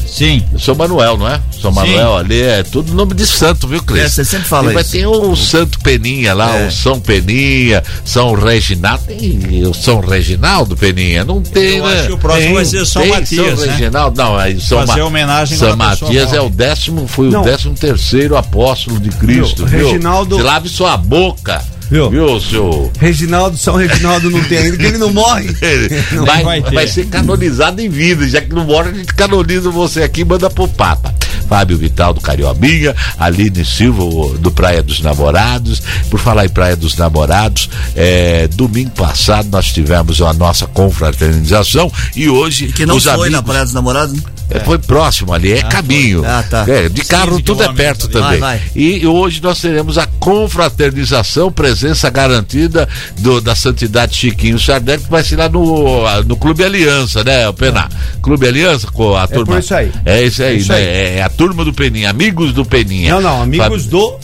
Sim. São Manuel, não é? São Manuel ali é tudo nome de santo, viu, Cris? É, você sempre fala E isso. ter o Santo Peninha lá, É. o São Peninha, São Reginaldo, tem o São Reginaldo Peninha, não tem, Eu né? acho que o próximo Tem, vai ser São tem Matias, São né? Reginaldo, não, aí São Fazer Ma- homenagem São Matias é o décimo, foi Não. o décimo terceiro apóstolo de Cristo, Viu, viu? Reginaldo- Se lave sua boca, Viu? viu, seu... Reginaldo, São Reginaldo não tem ainda, que ele não morre. [laughs] vai, vai vai, ter. ser canonizado em vida. Já que não mora, a gente canoniza você aqui e manda pro Papa. Fábio Vital do Cariobinha, Aline Silva do Praia dos Namorados. Por falar em Praia dos Namorados, é, domingo passado nós tivemos a nossa confraternização e hoje Que não os foi amigos, na Praia dos Namorados? né? É, Foi próximo ali, é caminho. Ah, tá. É, de carro 15 tudo é perto também. Vai, vai. E hoje nós teremos a confraternização, presença garantida do- da Santidade Chiquinho Sardelli, que vai ser lá no, no Clube Aliança, né, Pená? Clube Aliança com a turma. por isso aí. É isso aí, É isso né? aí. É a turma do Peninha, amigos do Peninha. Não, não, amigos Fab- do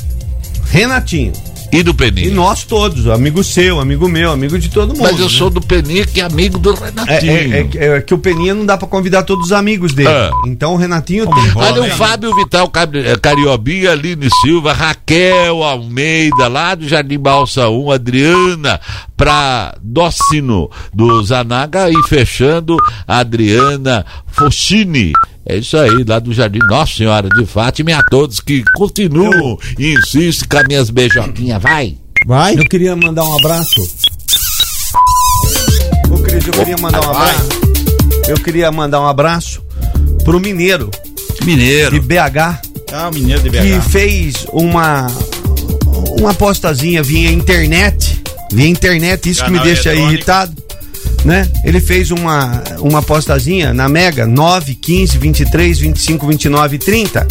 Renatinho. E do Peninha. E nós todos, amigo seu, amigo meu, amigo de todo mundo. Mas eu né? sou do Peninha, que é amigo do É, Renatinho. é- é- é que o Peninha não dá pra convidar todos os amigos dele. Ah. Então o Renatinho tem. Olha o Fábio Vital eh, Cariobinha, Aline Silva, Raquel Almeida, lá do Jardim Balsa 1, Adriana pra Docino do Zanaga e fechando a Adriana Foschini. É isso aí, lá do Jardim Nossa Senhora de Fátima e a todos que continuam e insistem com as minhas beijoquinhas, vai! Vai? Eu queria mandar um abraço. Ô, Cris, eu queria mandar um abraço. Eu queria mandar um abraço pro Mineiro de Mineiro. BH Ah, o mineiro de que BH. fez uma uma apostazinha via internet via internet, isso Canal que me deixa irritado. Né? Ele fez uma, uma apostazinha na Mega 9, 15, 23, 25, 29 e 30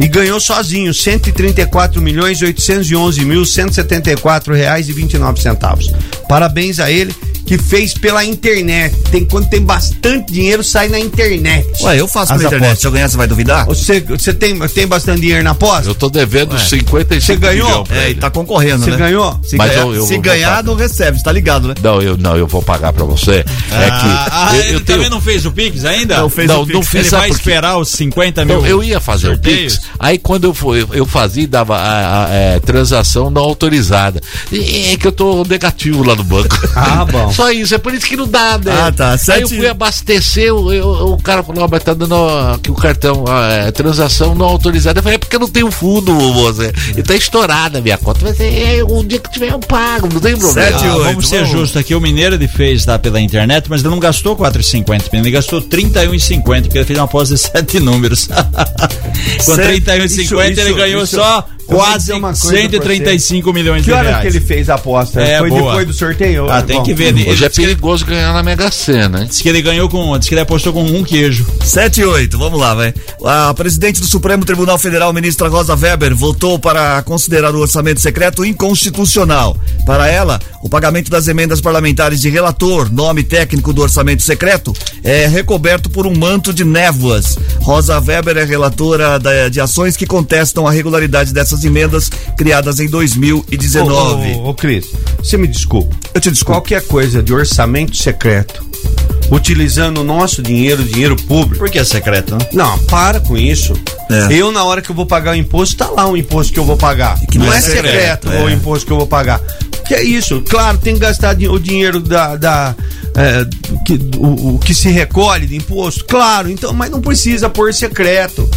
e ganhou sozinho 134 milhões 811 mil 174 reais e 29 centavos. Parabéns a ele que fez pela internet. Tem quando tem bastante dinheiro sai na internet. Ué, eu faço As pela internet. apostas. Se eu ganhar, você vai duvidar? Você, você tem, tem bastante dinheiro na aposta? Eu tô devendo Ué. 55 Você ganhou? É, e tá concorrendo, Você né? ganhou? Se Mas ganhar, eu- eu se ganhar não recebe, você tá ligado, né? Não, eu não, eu vou pagar pra você. é que Ah, eu, ele eu também tenho não fez o Pix ainda? Não fez não, o Pix. não fiz Ele vai esperar os 50 mil. Então, eu ia fazer sorteios? o Pix, aí quando eu, fui, eu, fazia e dava a, a- é, transação não autorizada. E é que eu tô negativo lá no banco. Ah, bom. Só isso, é por isso que não dá, né? Ah, tá. Aí Sete- eu fui abastecer, eu- eu- o cara falou, "Ah, mas tá dando ó, que o cartão, ah, é, transação não autorizada. Eu falei, é porque eu não tenho fundo, você. E tá estourada a minha conta. Mas é, um dia que tiver eu pago, não tem problema. Sete, Ah, oito, vamos ser vamos. justos aqui, o Mineiro ele fez tá, pela internet, mas ele não gastou 4,50, ele gastou 31,50, porque ele fez uma aposta de sete [laughs] números. [laughs] Com Sete- 31,50 isso- ele ganhou isso- só quase dizer uma coisa pra 135 milhões Que de reais. que ele fez a aposta? É, Foi boa. depois do sorteio? Ah, tem Bom. que ver. Ele, Hoje é que ele, perigoso ganhar na Mega Sena, disse que ele ganhou com. Disse que ele apostou com um queijo. 7 e 8, vamos lá, vai. A presidente do Supremo Tribunal Federal, ministra Rosa Weber, votou para considerar o orçamento secreto inconstitucional. Para ela, o pagamento das emendas parlamentares de relator, nome técnico do orçamento secreto, é recoberto por um manto de névoas. Rosa Weber é relatora de ações que contestam a regularidade dessas emendas criadas em 2019. Ô, ô, ô, Cris, você me desculpa. Eu te desculpo. Qualquer coisa de orçamento secreto, utilizando o nosso dinheiro, dinheiro público. Por que é secreto, né? Não, para com isso. É. Eu, na hora que eu vou pagar o imposto, tá lá o imposto que eu vou pagar. que não não é é secreto, secreto, é. o imposto que eu vou pagar. Que é isso? Claro, tem que gastar o dinheiro da. da é, que, o, o que se recolhe de imposto, claro, então, mas não precisa pôr secreto.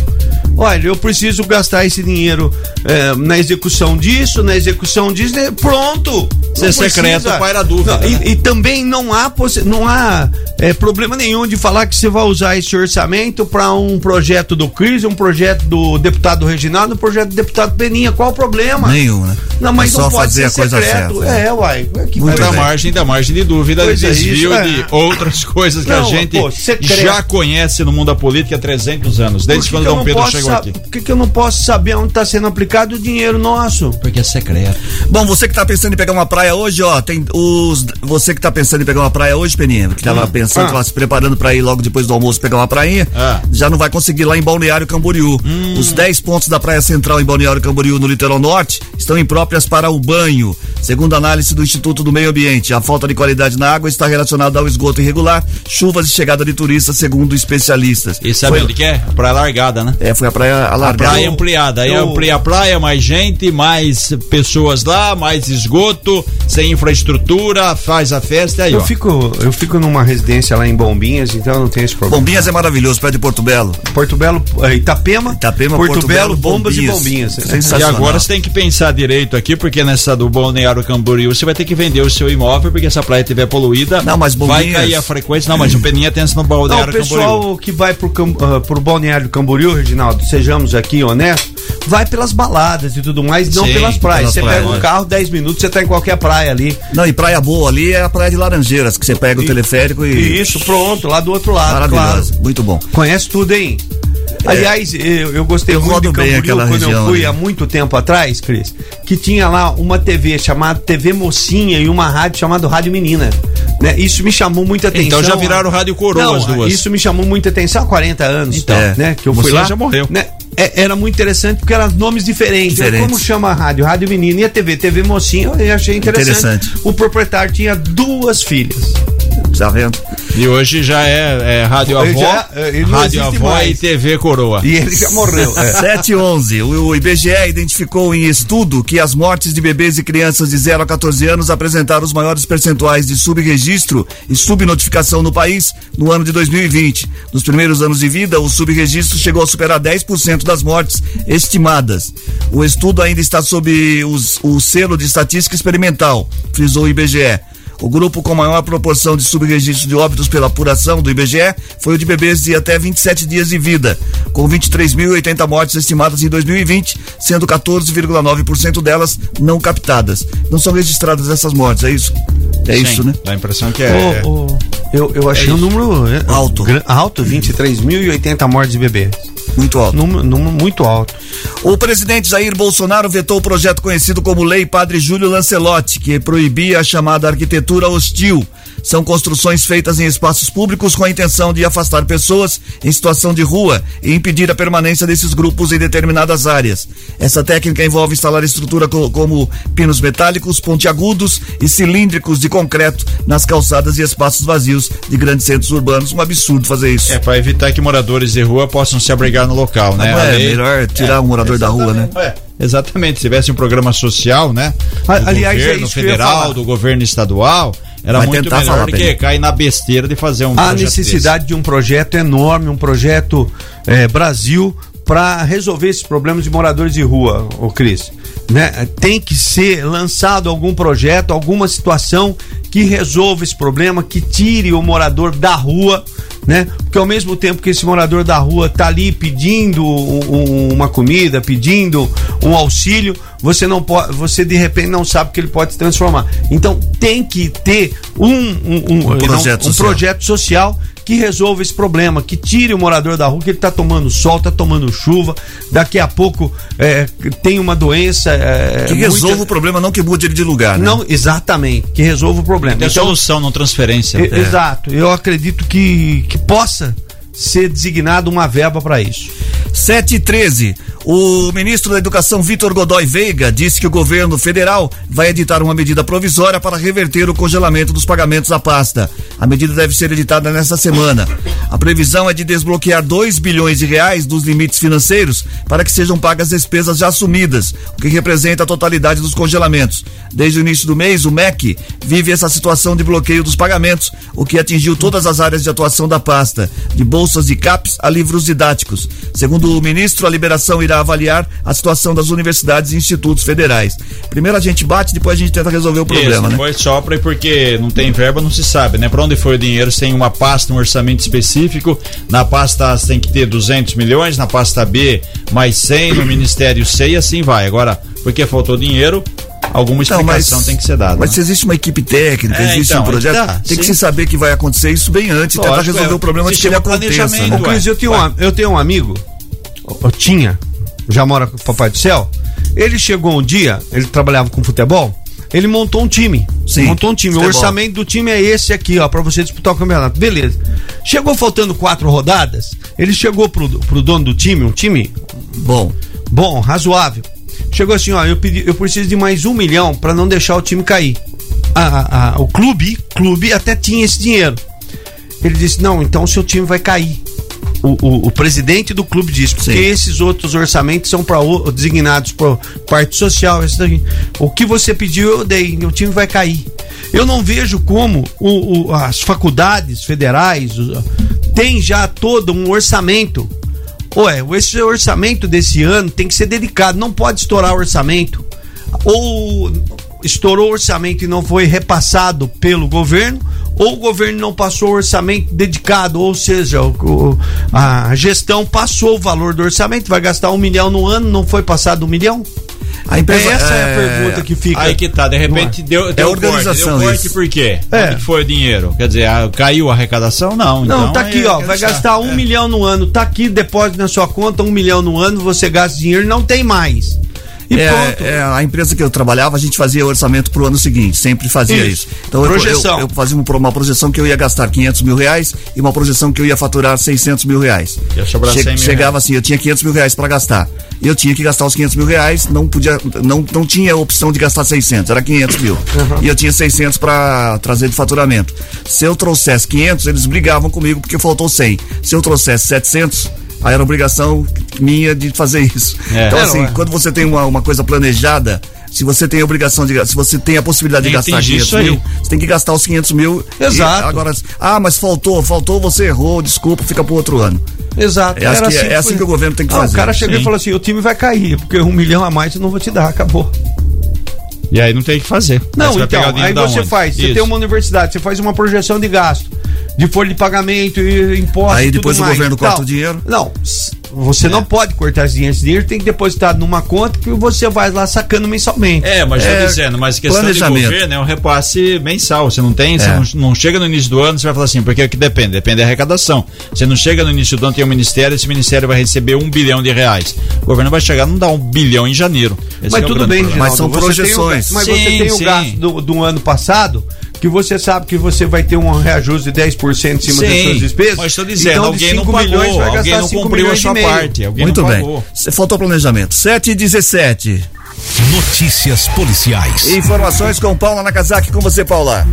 Olha, eu preciso gastar esse dinheiro é, na execução disso, na execução disso, né? pronto. É secreto, era a dúvida, Não, e- né? e também não há, não há é, problema nenhum de falar que você vai usar esse orçamento para um projeto do Cris, um projeto do deputado Reginaldo, um projeto do deputado Peninha. Qual o problema? Nenhum, né? Não, mas É só não pode fazer ser a coisa secreto. certa. É, uai. Que Muito É da bem. margem, da margem de dúvida, Pois de é, desvio é. de outras coisas que a Não, gente pô, já conhece no mundo da política há 300 anos, desde que quando que Dom Pedro chegou Por que, que eu não posso saber onde está sendo aplicado o dinheiro nosso? Porque é secreto. Bom, você que tá pensando em pegar uma praia hoje, ó, tem os. Você que tá pensando em pegar uma praia hoje, Peninha, que tava pensando, Ah. tava se preparando pra ir logo depois do almoço pegar uma prainha, Ah. já não vai conseguir lá em Balneário Camboriú. Os 10 pontos da Praia Central em Balneário Camboriú, no litoral norte, estão impróprias para o banho. Segundo análise do Instituto do Meio Ambiente, a falta de qualidade na água está relacionada ao esgoto irregular, chuvas e chegada de turistas, segundo especialistas. E sabe Foi- onde que é? Praia largada, né? É, foi a praia A alargada. praia ampliada. Aí eu- amplia a praia, mais gente, mais pessoas lá, mais esgoto, sem infraestrutura, faz a festa aí, Eu ó. fico, eu fico numa residência lá em Bombinhas, então não tenho esse problema. Bombinhas é maravilhoso, perto de Porto Belo. Porto Belo, eh, Itapema, Itapema, Porto, Porto Belo, Belo, Bombas e Bombinhas. E Sensacional. agora você tem que pensar direito aqui, porque nessa do Balneário Camboriú você vai ter que vender o seu imóvel, porque se a praia estiver poluída, Não, mas vai Bombinhas- cair a frequência. Não, mas o Peninha tem esse no Não, Balneário o pessoal Camboriú. que vai pro, Cam- ah, pro Balneário Camboriú, Reginaldo, sejamos aqui honestos, vai pelas baladas e tudo mais, não Sim, pelas praias. Você pega um carro, 10 minutos, você tá em qualquer praia ali. Não, e praia boa ali é a praia de Laranjeiras, que você pega o teleférico e. E isso, pronto, lá do outro lado, claro. Maravilhosa, muito bom. Conhece tudo, hein? Aliás, eu, eu gostei Eu muito de Camboriú quando eu região fui ali. há muito tempo atrás, Cris, que tinha lá uma TV chamada TV Mocinha e uma rádio chamada Rádio Menina. Né? Isso me chamou muita atenção. Então já viraram Rádio Coroa Não, as duas. Isso me chamou muita atenção há 40 anos. Então, né? Que eu fui lá. já morreu. Né? É- era muito interessante porque eram nomes diferentes. Diferentes. Como chama a rádio? Rádio Menina e a TV? TV Mocinha, eu achei interessante. Interessante. O proprietário tinha duas filhas. Tá vendo? E hoje já é, é Rádio Avó, já- ele não Rádio Avó mais. e TV Coroa. E ele já morreu. É. 7 e 11. O o IBGE identificou em estudo que as mortes de bebês e crianças de 0 a 14 anos apresentaram os maiores percentuais de subregistro e subnotificação no país no ano de 2020. Nos primeiros anos de vida, o subregistro chegou a superar 10% das mortes estimadas. O estudo ainda está sob os- o selo de estatística experimental, frisou o IBGE. O grupo com maior proporção de subregistro de óbitos pela apuração do IBGE foi o de bebês de até 27 dias de vida, com 23.080 mortes estimadas em 2020, sendo 14,9% delas não captadas. Não são registradas essas mortes, é isso? É Sim, isso, né? Dá a impressão que é. Ô, ô, eu, eu achei É um número é, Alto. alto, 23.080 mortes de bebês. Muito alto. Número, número muito alto. O presidente Jair Bolsonaro vetou o projeto conhecido como Lei Padre Júlio Lancelotti, que proibia a chamada arquitetura hostil. São construções feitas em espaços públicos com a intenção de afastar pessoas em situação de rua e impedir a permanência desses grupos em determinadas áreas. Essa técnica envolve instalar estrutura co- como pinos metálicos, pontiagudos e cilíndricos de concreto nas calçadas e espaços vazios de grandes centros urbanos. Um absurdo fazer isso. É, para evitar que moradores de rua possam se abrigar no local, né? Não é lei- melhor tirar um morador da rua, né? É, exatamente. Se tivesse um programa social, né? Do aliás, é governo ia federal, do governo estadual, era Vai muito tentar melhor do que cair na besteira de fazer um Há projeto necessidade de um projeto enorme, um projeto eh, Brasil para resolver esses problemas de moradores de rua, o Cris. Né? Tem que ser lançado algum projeto, alguma situação que resolva esse problema, que tire o morador da rua, né? Porque ao mesmo tempo que esse morador da rua tá ali pedindo um- um- uma comida, pedindo um auxílio, você não pode, você de repente não sabe que ele pode se transformar. Então tem que ter um, um, um- projeto não, um social. projeto social que resolva esse problema, que tire o morador da rua, que ele tá tomando sol, tá tomando chuva, daqui a pouco é, tem uma doença. É, Que muita- resolva o problema, não que mude ele de lugar, né? Não, exatamente, que resolva o problema. Tem Então, solução, não transferência. e- Exato, eu acredito que, que possa ser designado uma verba para isso. 7 e 13. O ministro da Educação, Vitor Godoy Veiga, disse que o governo federal vai editar uma medida provisória para reverter o congelamento dos pagamentos à pasta. A medida deve ser editada nesta semana. A previsão é de desbloquear 2 bilhões de reais dos limites financeiros para que sejam pagas despesas já assumidas, o que representa a totalidade dos congelamentos. Desde o início do mês, o MEC vive essa situação de bloqueio dos pagamentos, o que atingiu todas as áreas de atuação da pasta, de bolsas e CAPs a livros didáticos. Segundo o ministro, a liberação irá avaliar a situação das universidades e institutos federais. Primeiro a gente bate, depois a gente tenta resolver o problema, Isso, né? depois sopra e porque não tem verba, não se sabe, né? Pra onde foi o dinheiro? Você tem uma pasta, um orçamento específico. Na pasta A você tem que ter 200 milhões, na pasta B mais 100, no Ministério C e assim vai. Agora, porque faltou dinheiro, alguma Não, explicação tem que ser dada. Mas né? se existe uma equipe técnica, É, existe então, um projeto, tá, tem que sim. se saber que vai acontecer isso bem antes, tentar Lógico, resolver é, o problema antes que ele aconteça. planejamento, né? Ô, Cris, eu tenho, um, eu tenho um amigo, eu tinha, já mora com o Papai do Céu. Ele chegou um dia, ele trabalhava com futebol, ele montou um time. Sim, montou um time. O futebol. orçamento do time é esse aqui, ó, pra você disputar o campeonato. Beleza. Chegou faltando quatro rodadas, ele chegou pro, pro dono do time, um time Bom, bom, razoável. Chegou assim, ó, eu, pedi, eu preciso de mais um milhão pra não deixar o time cair. A- a- a- o clube, clube até tinha esse dinheiro. Ele disse, não, então o seu time vai cair. O, o- o presidente do clube disse, porque Sim. esses outros orçamentos são para designados para parte social. O que você pediu eu dei, o time vai cair. Eu não vejo como o- as faculdades federais têm já todo um orçamento Ué, esse orçamento desse ano tem que ser dedicado, não pode estourar o orçamento. Ou estourou o orçamento e não foi repassado pelo governo, ou o governo não passou o orçamento dedicado, ou seja, o- a gestão passou o valor do orçamento, vai gastar um milhão no ano, não foi passado um milhão? a empresa Essa é, a pergunta que fica. Aí que tá, de repente deu, deu organização corte. Deu corte por quê? É. Onde que foi o dinheiro? Quer dizer, caiu a arrecadação? Não. Não, então tá aqui, aí ó. Vai gastar um é. milhão no ano. Tá aqui, depósito na sua conta, um milhão no ano, você gasta dinheiro, não tem mais. E é, pronto. é, a empresa que eu trabalhava, a gente fazia orçamento pro ano seguinte, sempre fazia Isso. isso. Então eu- Projeção. Eu, eu fazia um- uma projeção que eu ia gastar 500 mil reais e uma projeção que eu ia faturar 600 mil reais. Ia sobrar 100 mil chegava assim, eu tinha 500 mil reais para gastar. E eu tinha que gastar os 500 mil reais, não podia, não, não tinha opção de gastar 600, era 500 mil. E eu tinha 600 para trazer de faturamento. Se eu trouxesse 500, eles brigavam comigo porque faltou 100. Se eu trouxesse 700, aí era obrigação minha de fazer isso. É. Então É, assim, é. quando você tem uma, uma coisa planejada, se você tem a obrigação de, se você tem a possibilidade Tem de gastar atingir 500 isso aí. mil, você tem que gastar os 500 mil. Exato. E agora, ah, mas faltou, faltou, você errou, desculpa, fica pro outro ano. Exato. É assim Era que- é assim foi. que o governo tem que Ah, fazer. O cara chegou Sim. e falou assim: o time vai cair, porque um milhão a mais eu não vou te dar, acabou. E aí não tem o que fazer. Não, você então, aí você onde? faz, você Isso. tem uma universidade, você faz uma projeção de gasto, de folha de pagamento e impostos. Aí tudo depois o mais governo corta o dinheiro? Não, você não pode cortar esse dinheiro, esse dinheiro tem que depositar numa conta que você vai lá sacando mensalmente. É, mas estou dizendo, mas questão de governo é um repasse mensal. Você não tem, você É. não, não chega no início do ano, você vai falar assim, porque o que depende? Depende da arrecadação. Você não chega no início do ano, tem um ministério, esse ministério vai receber um bilhão de reais. O governo vai chegar, não dá um bilhão em janeiro. Esse Mas é o tudo bem, problema. Geraldo, você tem o ga- mas você Sim, tem o sim. gasto do, do ano passado, que você sabe que você vai ter um reajuste de 10% em cima das Sim, suas despesas. mas estou dizendo, então, alguém não 5 pagou, milhões vai alguém gastar não 5 cumpriu a sua parte, Muito bem. Faltou planejamento. 7 e 17. Notícias policiais. Informações com Paula Nakazaki. Com você, Paula.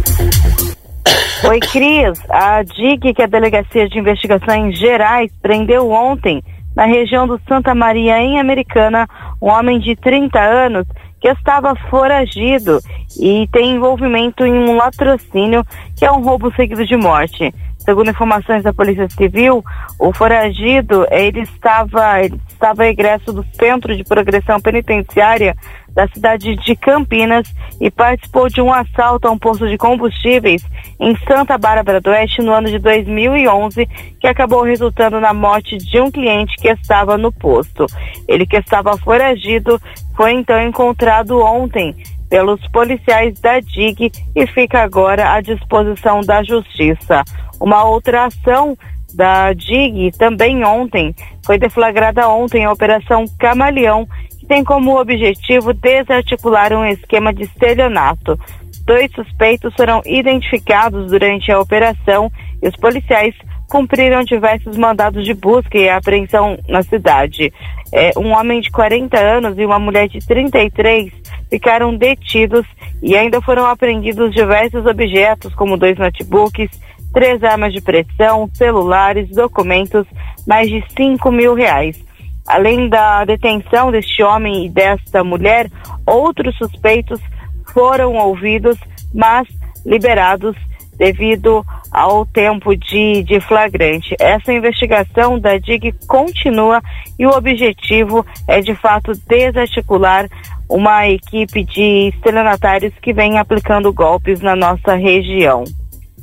Oi, Cris. A DIG, que é a Delegacia de Investigações Gerais, prendeu ontem, na região do Santa Maria, em Americana, um homem de 30 anos que estava foragido e tem envolvimento em um latrocínio, que é um roubo seguido de morte. Segundo informações da Polícia Civil, o foragido ele estava, ele estava egresso do Centro de Progressão Penitenciária da cidade de Campinas e participou de um assalto a um posto de combustíveis em Santa Bárbara do Oeste no ano de 2011, que acabou resultando na morte de um cliente que estava no posto. Ele que estava foragido foi então encontrado ontem pelos policiais da DIG e fica agora à disposição da Justiça. Uma outra ação da DIG também ontem foi deflagrada ontem a Operação Camaleão, tem como objetivo desarticular um esquema de estelionato. Dois suspeitos foram identificados durante a operação e os policiais cumpriram diversos mandados de busca e apreensão na cidade. É, um homem de 40 anos e uma mulher de 33 ficaram detidos e ainda foram apreendidos diversos objetos, como dois notebooks, três armas de pressão, celulares, documentos, mais de 5 mil reais. Além da detenção deste homem e desta mulher, outros suspeitos foram ouvidos, mas liberados devido ao tempo de, de flagrante. Essa investigação da DIG continua e o objetivo é de fato desarticular uma equipe de estelionatários que vem aplicando golpes na nossa região.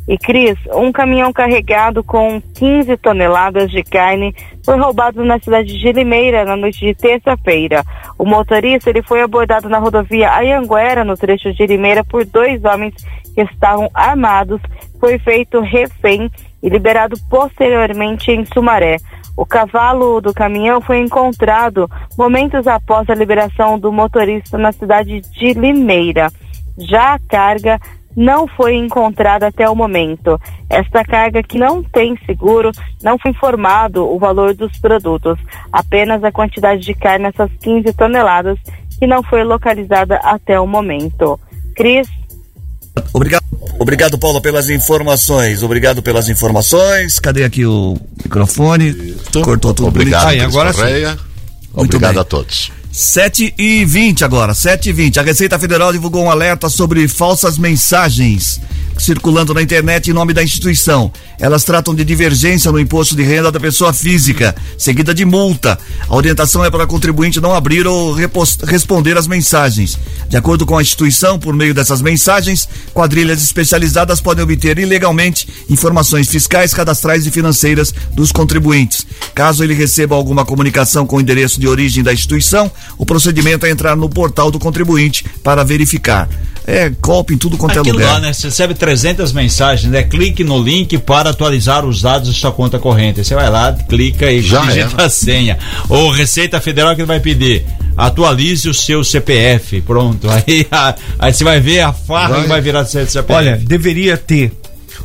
E Cris, um caminhão carregado com 15 toneladas de carne foi roubado na cidade de Limeira na noite de terça-feira. O motorista ele foi abordado na rodovia Ayanguera, no trecho de Limeira, por dois homens que estavam armados. Foi feito refém e liberado posteriormente em Sumaré. O cavalo do caminhão foi encontrado momentos após a liberação do motorista na cidade de Limeira. Já a carga não foi encontrada até o momento. Esta carga que não tem seguro, não foi informado o valor dos produtos, apenas a quantidade de carne, essas 15 toneladas, que não foi localizada até o momento. Cris, Obrigado, obrigado, Paula, pelas informações. Obrigado pelas informações. Cadê aqui o microfone? Cortou tudo Obrigado, bonitinho. Cris Correia. Muito Obrigado bem. a todos. 7 e 20 agora, 7 e 20. A Receita Federal divulgou um alerta sobre falsas mensagens circulando na internet em nome da instituição. Elas tratam de divergência no imposto de renda da pessoa física, seguida de multa. A orientação é para o contribuinte não abrir ou responder às mensagens. De acordo com a instituição, por meio dessas mensagens, quadrilhas especializadas podem obter ilegalmente informações fiscais, cadastrais e financeiras dos contribuintes. Caso ele receba alguma comunicação com o endereço de origem da instituição, o procedimento é entrar no portal do contribuinte para verificar. É golpe em tudo quanto Aquilo é lugar. lá, né? Você recebe 300 mensagens, né? Clique no link para atualizar os dados da sua conta corrente. Você vai lá, clica e Já digita era. a senha. Ou Receita Federal que ele vai pedir. Atualize o seu CPF. Pronto. [laughs] Aí, a- aí você vai ver a farra que vai virar seu CPF. Olha, deveria ter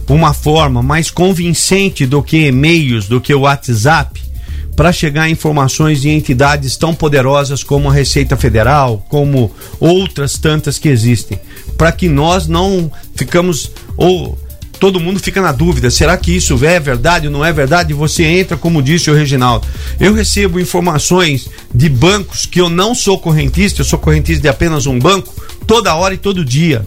uma forma mais convincente do que e-mails, do que o WhatsApp, para chegar informações de entidades tão poderosas como a Receita Federal, como outras tantas que existem, para que nós não ficamos ou todo mundo fica na dúvida, será que isso é verdade ou não é verdade? Você entra, como disse o Reginaldo. Eu recebo informações de bancos que eu não sou correntista, eu sou correntista de apenas um banco, toda hora e todo dia.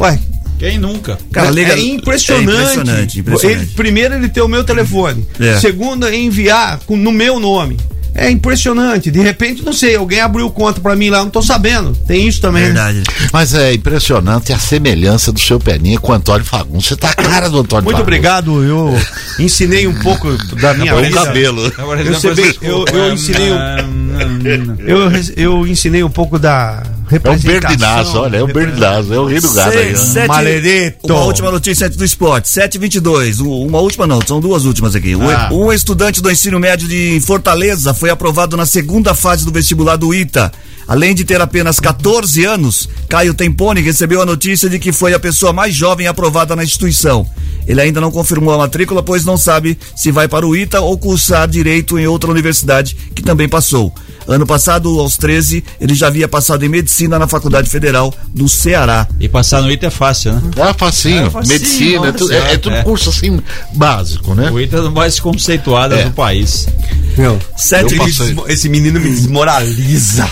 Ué, Quem nunca? Cara, é, liga- é impressionante. é impressionante, impressionante. Ele- primeiro, ele tem o meu telefone. É. Segundo, é enviar com- no meu nome. É impressionante. De repente, não sei, alguém abriu conta pra mim lá, não tô sabendo. Tem isso também. Verdade. Mas é impressionante a semelhança do seu Peninha com o Antônio Fagundes. Você tá a cara do Antônio Muito Fagundes. obrigado, eu [laughs] ensinei um pouco da minha vida. cabelo. Agora, Eu, eu, eu ensinei um, eu, eu ensinei um pouco da É um representação. Berdinazo, olha, é um Berdinazo. Eu ri do gado aí. Sete- Malereto. Uma última notícia do esporte. 722. Um- Uma última não, são duas últimas aqui. Um- Ah. Um estudante do ensino médio de Fortaleza foi aprovado na segunda fase do vestibular do ITA. Além de ter apenas 14 anos, Caio Tempone recebeu a notícia de que foi a pessoa mais jovem aprovada na instituição. Ele ainda não confirmou a matrícula, pois não sabe se vai para o ITA ou cursar direito em outra universidade, que também passou. Ano passado, aos 13, ele já havia passado em medicina na Faculdade Federal do Ceará. E passar no ITA é fácil, né? É facinho, É facinho, medicina, é, tudo- é- é tudo é. curso assim básico, né? O ITA é o mais conceituado É. do país. Meu, Sete esse menino me desmoraliza.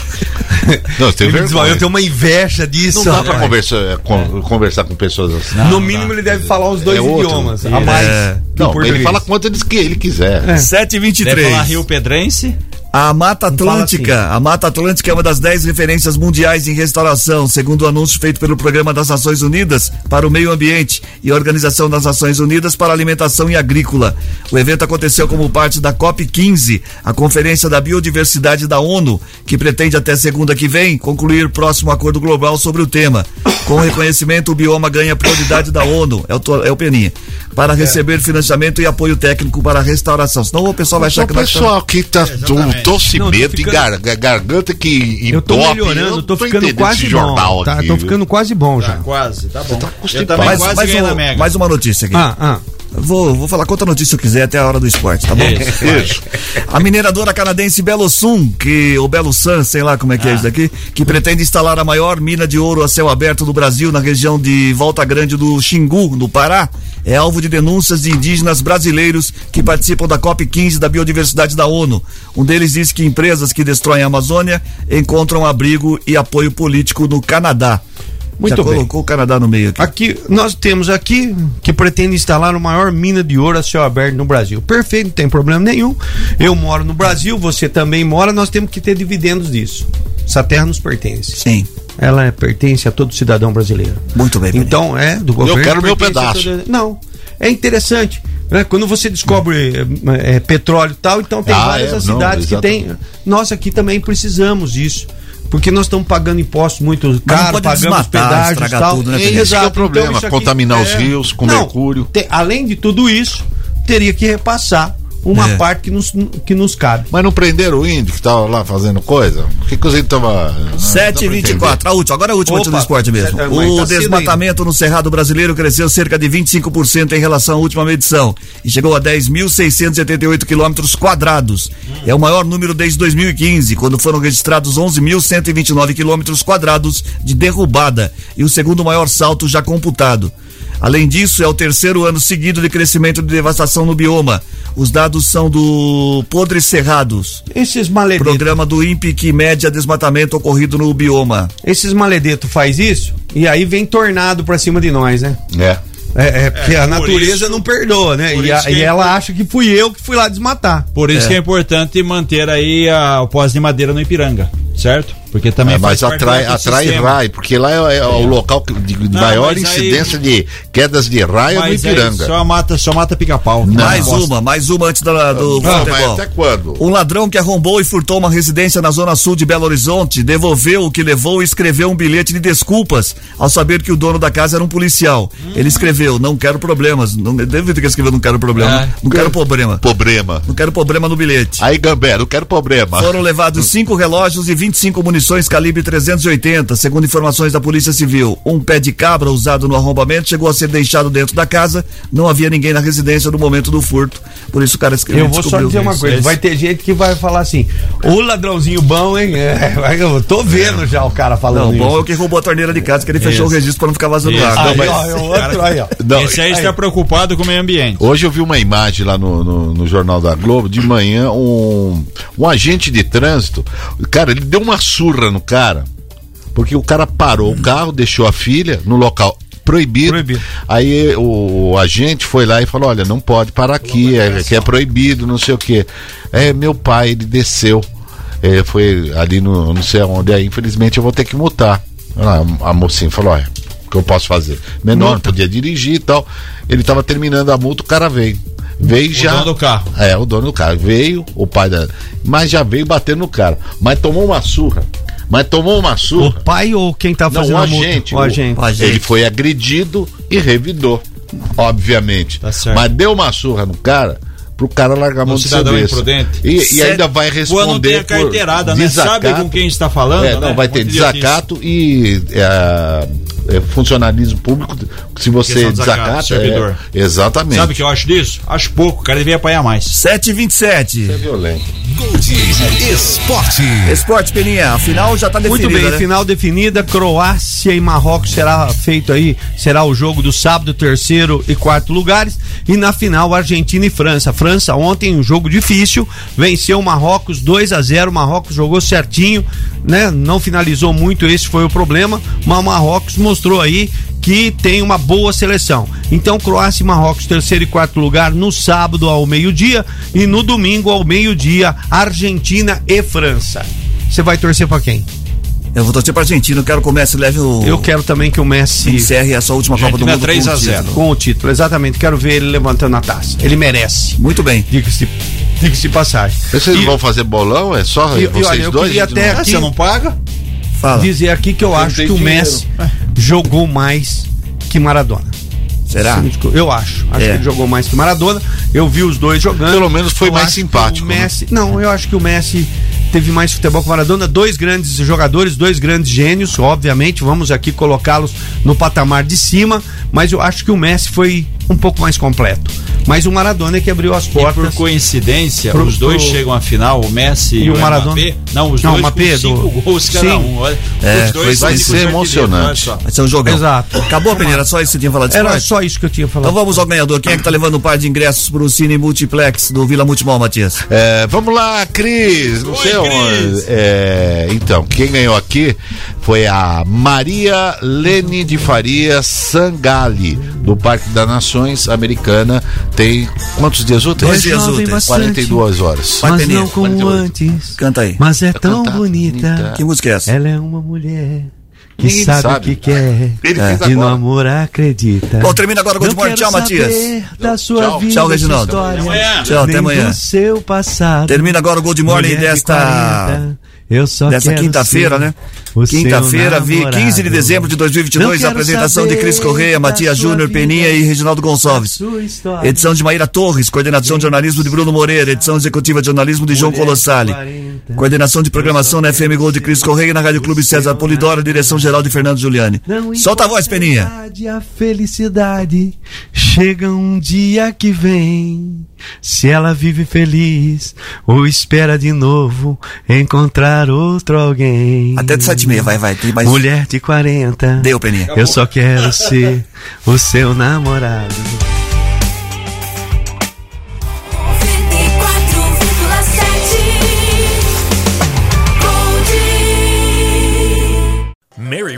Não, tem vergonha. Eu tenho uma inveja disso. Não dá pra conversar, é, con- conversar com pessoas assim. no mínimo, ele deve falar os dois É outro. idiomas. É. A mais. Não, ele fala quanto ele, que ele quiser. Deve 723. falar Rio Pedrense. A Mata Atlântica. A Mata Atlântica é uma das 10 referências mundiais em restauração, segundo o anúncio feito pelo Programa das Nações Unidas para o Meio Ambiente e a Organização das Nações Unidas para a Alimentação e Agrícola. O evento aconteceu como parte da COP15, a Conferência da Biodiversidade da ONU, que pretende até segunda que vem concluir o próximo acordo global sobre o tema. Com o reconhecimento, o bioma ganha prioridade da ONU, é o, é o Peninha, para receber financiamento e apoio técnico para a restauração. Senão o pessoal vai achar O que nós pessoal aqui tá to- tossimento tô e ficando- gar- gar- garganta que Eu tô entope. melhorando, Eu tô ficando quase esse bom. jornal Tá, aqui, tô ficando quase bom já. Quase, tá bom. Tá Eu constipado. também mais, quase mais, um- Mega. mais uma notícia aqui. Ah, ah. Vou, vou falar quanta notícia eu quiser até a hora do esporte, tá bom? Isso. Isso. A mineradora canadense Belo Sun, que, ou Belo Sun, sei lá como é que é isso daqui, que pretende instalar a maior mina de ouro a céu aberto do Brasil na região de Volta Grande do Xingu, no Pará, é alvo de denúncias de indígenas brasileiros que participam da COP15 da Biodiversidade da ONU. Um deles diz que empresas que destroem a Amazônia encontram abrigo e apoio político no Canadá. Muito Já bem. colocou o Canadá no meio aqui. Aqui, nós temos aqui que pretende instalar a maior mina de ouro a céu aberto no Brasil. Perfeito, não tem problema nenhum. Eu moro no Brasil, você também mora, nós temos que ter dividendos disso. Essa terra nos pertence. Sim. Ela é- pertence a todo cidadão brasileiro. Muito bem. Então, é do governo. quero meu pedaço. todo- Não. É interessante. né? Quando você descobre é, é, petróleo e tal, então tem Ah, várias é, as não, cidades que tem. exatamente. Nós aqui também precisamos disso. Porque nós estamos pagando impostos muito caros, pode pagamos e estragar tal. tudo, né, Esse Peninha? que é o problema, isso aqui- contaminar os rios com Não, mercúrio. te- além de tudo isso, teria que repassar uma É. parte que nos, que nos cabe. Mas não prenderam o índio que tava lá fazendo coisa? Por que, que os índios tava. 7 e 24 a última, agora é a última Opa, do esporte mesmo. sete- mas O tá desmatamento no Cerrado Brasileiro cresceu cerca de 25% em relação à última medição e chegou a 10.678 quilômetros quadrados. É o maior número desde 2015, quando foram registrados 11.129 quilômetros quadrados de derrubada e o segundo maior salto já computado. Além disso, é o terceiro ano seguido de crescimento de devastação no bioma. Os dados são do Podres Cerrados, Esses maledetos, programa do INPE que mede a desmatamento ocorrido no bioma. esses maledetos faz isso e aí vem tornado pra cima de nós, né? É. É, é, porque É, a por natureza isso- não perdoa, né? E, a- e é ela acha que fui eu que fui lá desmatar. Por isso que é importante manter aí a, o pós de madeira no Ipiranga, certo? Porque também É, mas atrai, atrai raio, porque lá é, é o local que- de, de Não, maior mas aí- incidência de quedas de raio no Mas aí Ipiranga. só mata, só mata pica-pau. mais uma, mais uma antes da, do Não, futebol. até quando? Um ladrão que arrombou e furtou uma residência na zona sul de Belo Horizonte devolveu o que levou e escreveu um bilhete de desculpas ao saber que o dono da casa era um policial. Ele escreveu: Não quero problemas. Não, deve ter que escrever: Não quero problema. É. Não quero problema. Problema. Não quero problema no bilhete. Aí, Gambé, não quero problema. Foram levados cinco relógios e 25 munições calibre 380, segundo informações da Polícia Civil. Um pé de cabra usado no arrombamento chegou a ser deixado dentro da casa. Não havia ninguém na residência no momento do furto. Por isso o cara escreveu. Eu vou só dizer uma coisa: vai ter gente que vai falar assim, ô ladrãozinho bom, hein? É, [laughs] eu tô vendo já o cara falando Não, isso. bom é o que roubou a torneira de casa, que ele fechou Isso. o registro pra não ficar vazando Isso. água. Aí, Mas- ó, é o outro aí, ó. Não, Esse aí está preocupado com o meio ambiente. Hoje eu vi uma imagem lá no, no, no Jornal da Globo, de manhã, um, um agente de trânsito, cara, ele deu uma surra no cara, porque o cara parou o carro, deixou a filha no local proibido. Aí o, o agente foi lá e falou: olha, não pode parar aqui, é, que é proibido, não sei o quê. É, meu pai, ele desceu. É, foi ali no não sei onde, aí infelizmente eu vou ter que multar. A, a mocinha falou: olha, o que eu posso fazer? Menor, não podia dirigir e tal. Ele estava terminando a multa, o cara veio. Veio O já. dono do carro. É, o dono do carro. Veio, o pai da. Mas já veio batendo no cara. Mas tomou uma surra. Mas tomou uma surra. O pai ou quem tá Não, fazendo o a multa? agente. O agente. Ele foi agredido e revidou. Obviamente. Tá certo. Mas deu uma surra no cara pro cara largar a mão Um do cidadão serviço. imprudente. E, e ainda vai responder. Quando tem a por carteirada, né? desacato. Sabe com quem está falando, É, não, né? vai ter Muito desacato e é, é, funcionalismo público. Se você desacata. servidor. É, exatamente. Sabe o que eu acho disso? Acho pouco, o cara devia apanhar mais. 7h27. é violento. Esporte. Esporte, Peninha. A final já tá definida. Muito bem, né? final definida, Croácia e Marrocos será feito aí, será o jogo do sábado, terceiro e quarto lugares, e na final Argentina e França. França ontem um jogo difícil, venceu o Marrocos 2 a 0, o Marrocos jogou certinho, né? Não finalizou muito, esse foi o problema, mas o Marrocos mostrou aí que tem uma boa seleção. Então, Croácia e Marrocos, terceiro e quarto lugar no sábado ao meio-dia e no domingo ao meio-dia, Argentina e França. Você vai torcer pra quem? Eu vou torcer pra Argentina, eu quero que o Messi leve o. Eu quero também que o Messi encerre a sua última Copa do Mundo. com o título. Com o título, exatamente. Quero ver ele levantando a taça. Ele merece. Muito bem. Diga-se diga de passagem. Vocês não vão fazer bolão? É só E- e vocês olha, eu dois? queria até Não- aqui- Você não paga? Fala. dizer aqui que eu Não acho que o dinheiro. Messi jogou mais que Maradona. Será? Eu acho. Acho É. que ele jogou mais que Maradona. Eu vi os dois jogando. Pelo menos foi Eu mais simpático, O né? Messi, Não, eu acho que o Messi teve mais futebol que o Maradona. Dois grandes jogadores, dois grandes gênios, obviamente. Vamos aqui colocá-los no patamar de cima. Mas eu acho que o Messi foi um pouco mais completo. Mas o Maradona é que abriu as E portas. por coincidência, Pro- os dois pro- chegam à final, o Messi e, E o Maradona? Mbappé. Não, os Não, dois com cinco do- gols cada Sim. um. Olha, É, os dois vai ser cinco emocionante. Vai ser um jogão. Exato. Acabou, Peneira, só isso que você tinha falado de Era só isso que eu tinha falado. Então vamos ao ganhador. Quem é que tá levando um par de ingressos pro Cine Multiplex do Vila Multimol, Matias? É, vamos lá, Cris. Não Oi, sei onde. Cris. É, então, quem ganhou aqui foi a Maria Lene de Faria Sangali, do Parque das Nações Americana. Tem quantos dias úteis? Dois dias úteis. bastante. 42 horas. Mas Peninha. não como 48. antes. Canta aí. Mas é tão bonita. bonita. Que música é essa? Ela é uma mulher que Ninguém sabe, sabe. o que quer. Ele É. E no amor acredita. Bom, termina agora o Good Não Morning. Tchau, Matias. Da sua Tchau. vida, Tchau, Reginaldo. história, Até amanhã. Tchau, até amanhã. seu passado. Termina agora o Good Morning Mulher de desta. 40, eu só dessa quinta-feira, né? Quinta-feira, vi- namorado. 15 de dezembro de 2022, Não a apresentação de Cris Correia, Matias Júnior, Peninha e Reginaldo Gonçalves. Edição de Maíra Torres, coordenação de jornalismo de Bruno Moreira, edição executiva de jornalismo de João Colossali. 40. Coordenação de programação na FM Gol de Cris Correia e na Rádio Clube César Polidoro, direção geral de Fernando Giuliani. Solta a voz, Peninha. A felicidade chega um dia que vem. Se ela vive feliz ou espera de novo encontrar outro alguém. Até de sete e meia, vai, vai. Tem mais... Mulher de 40. Deu, Peninha. Eu só quero ser o seu namorado. 94,7. Mary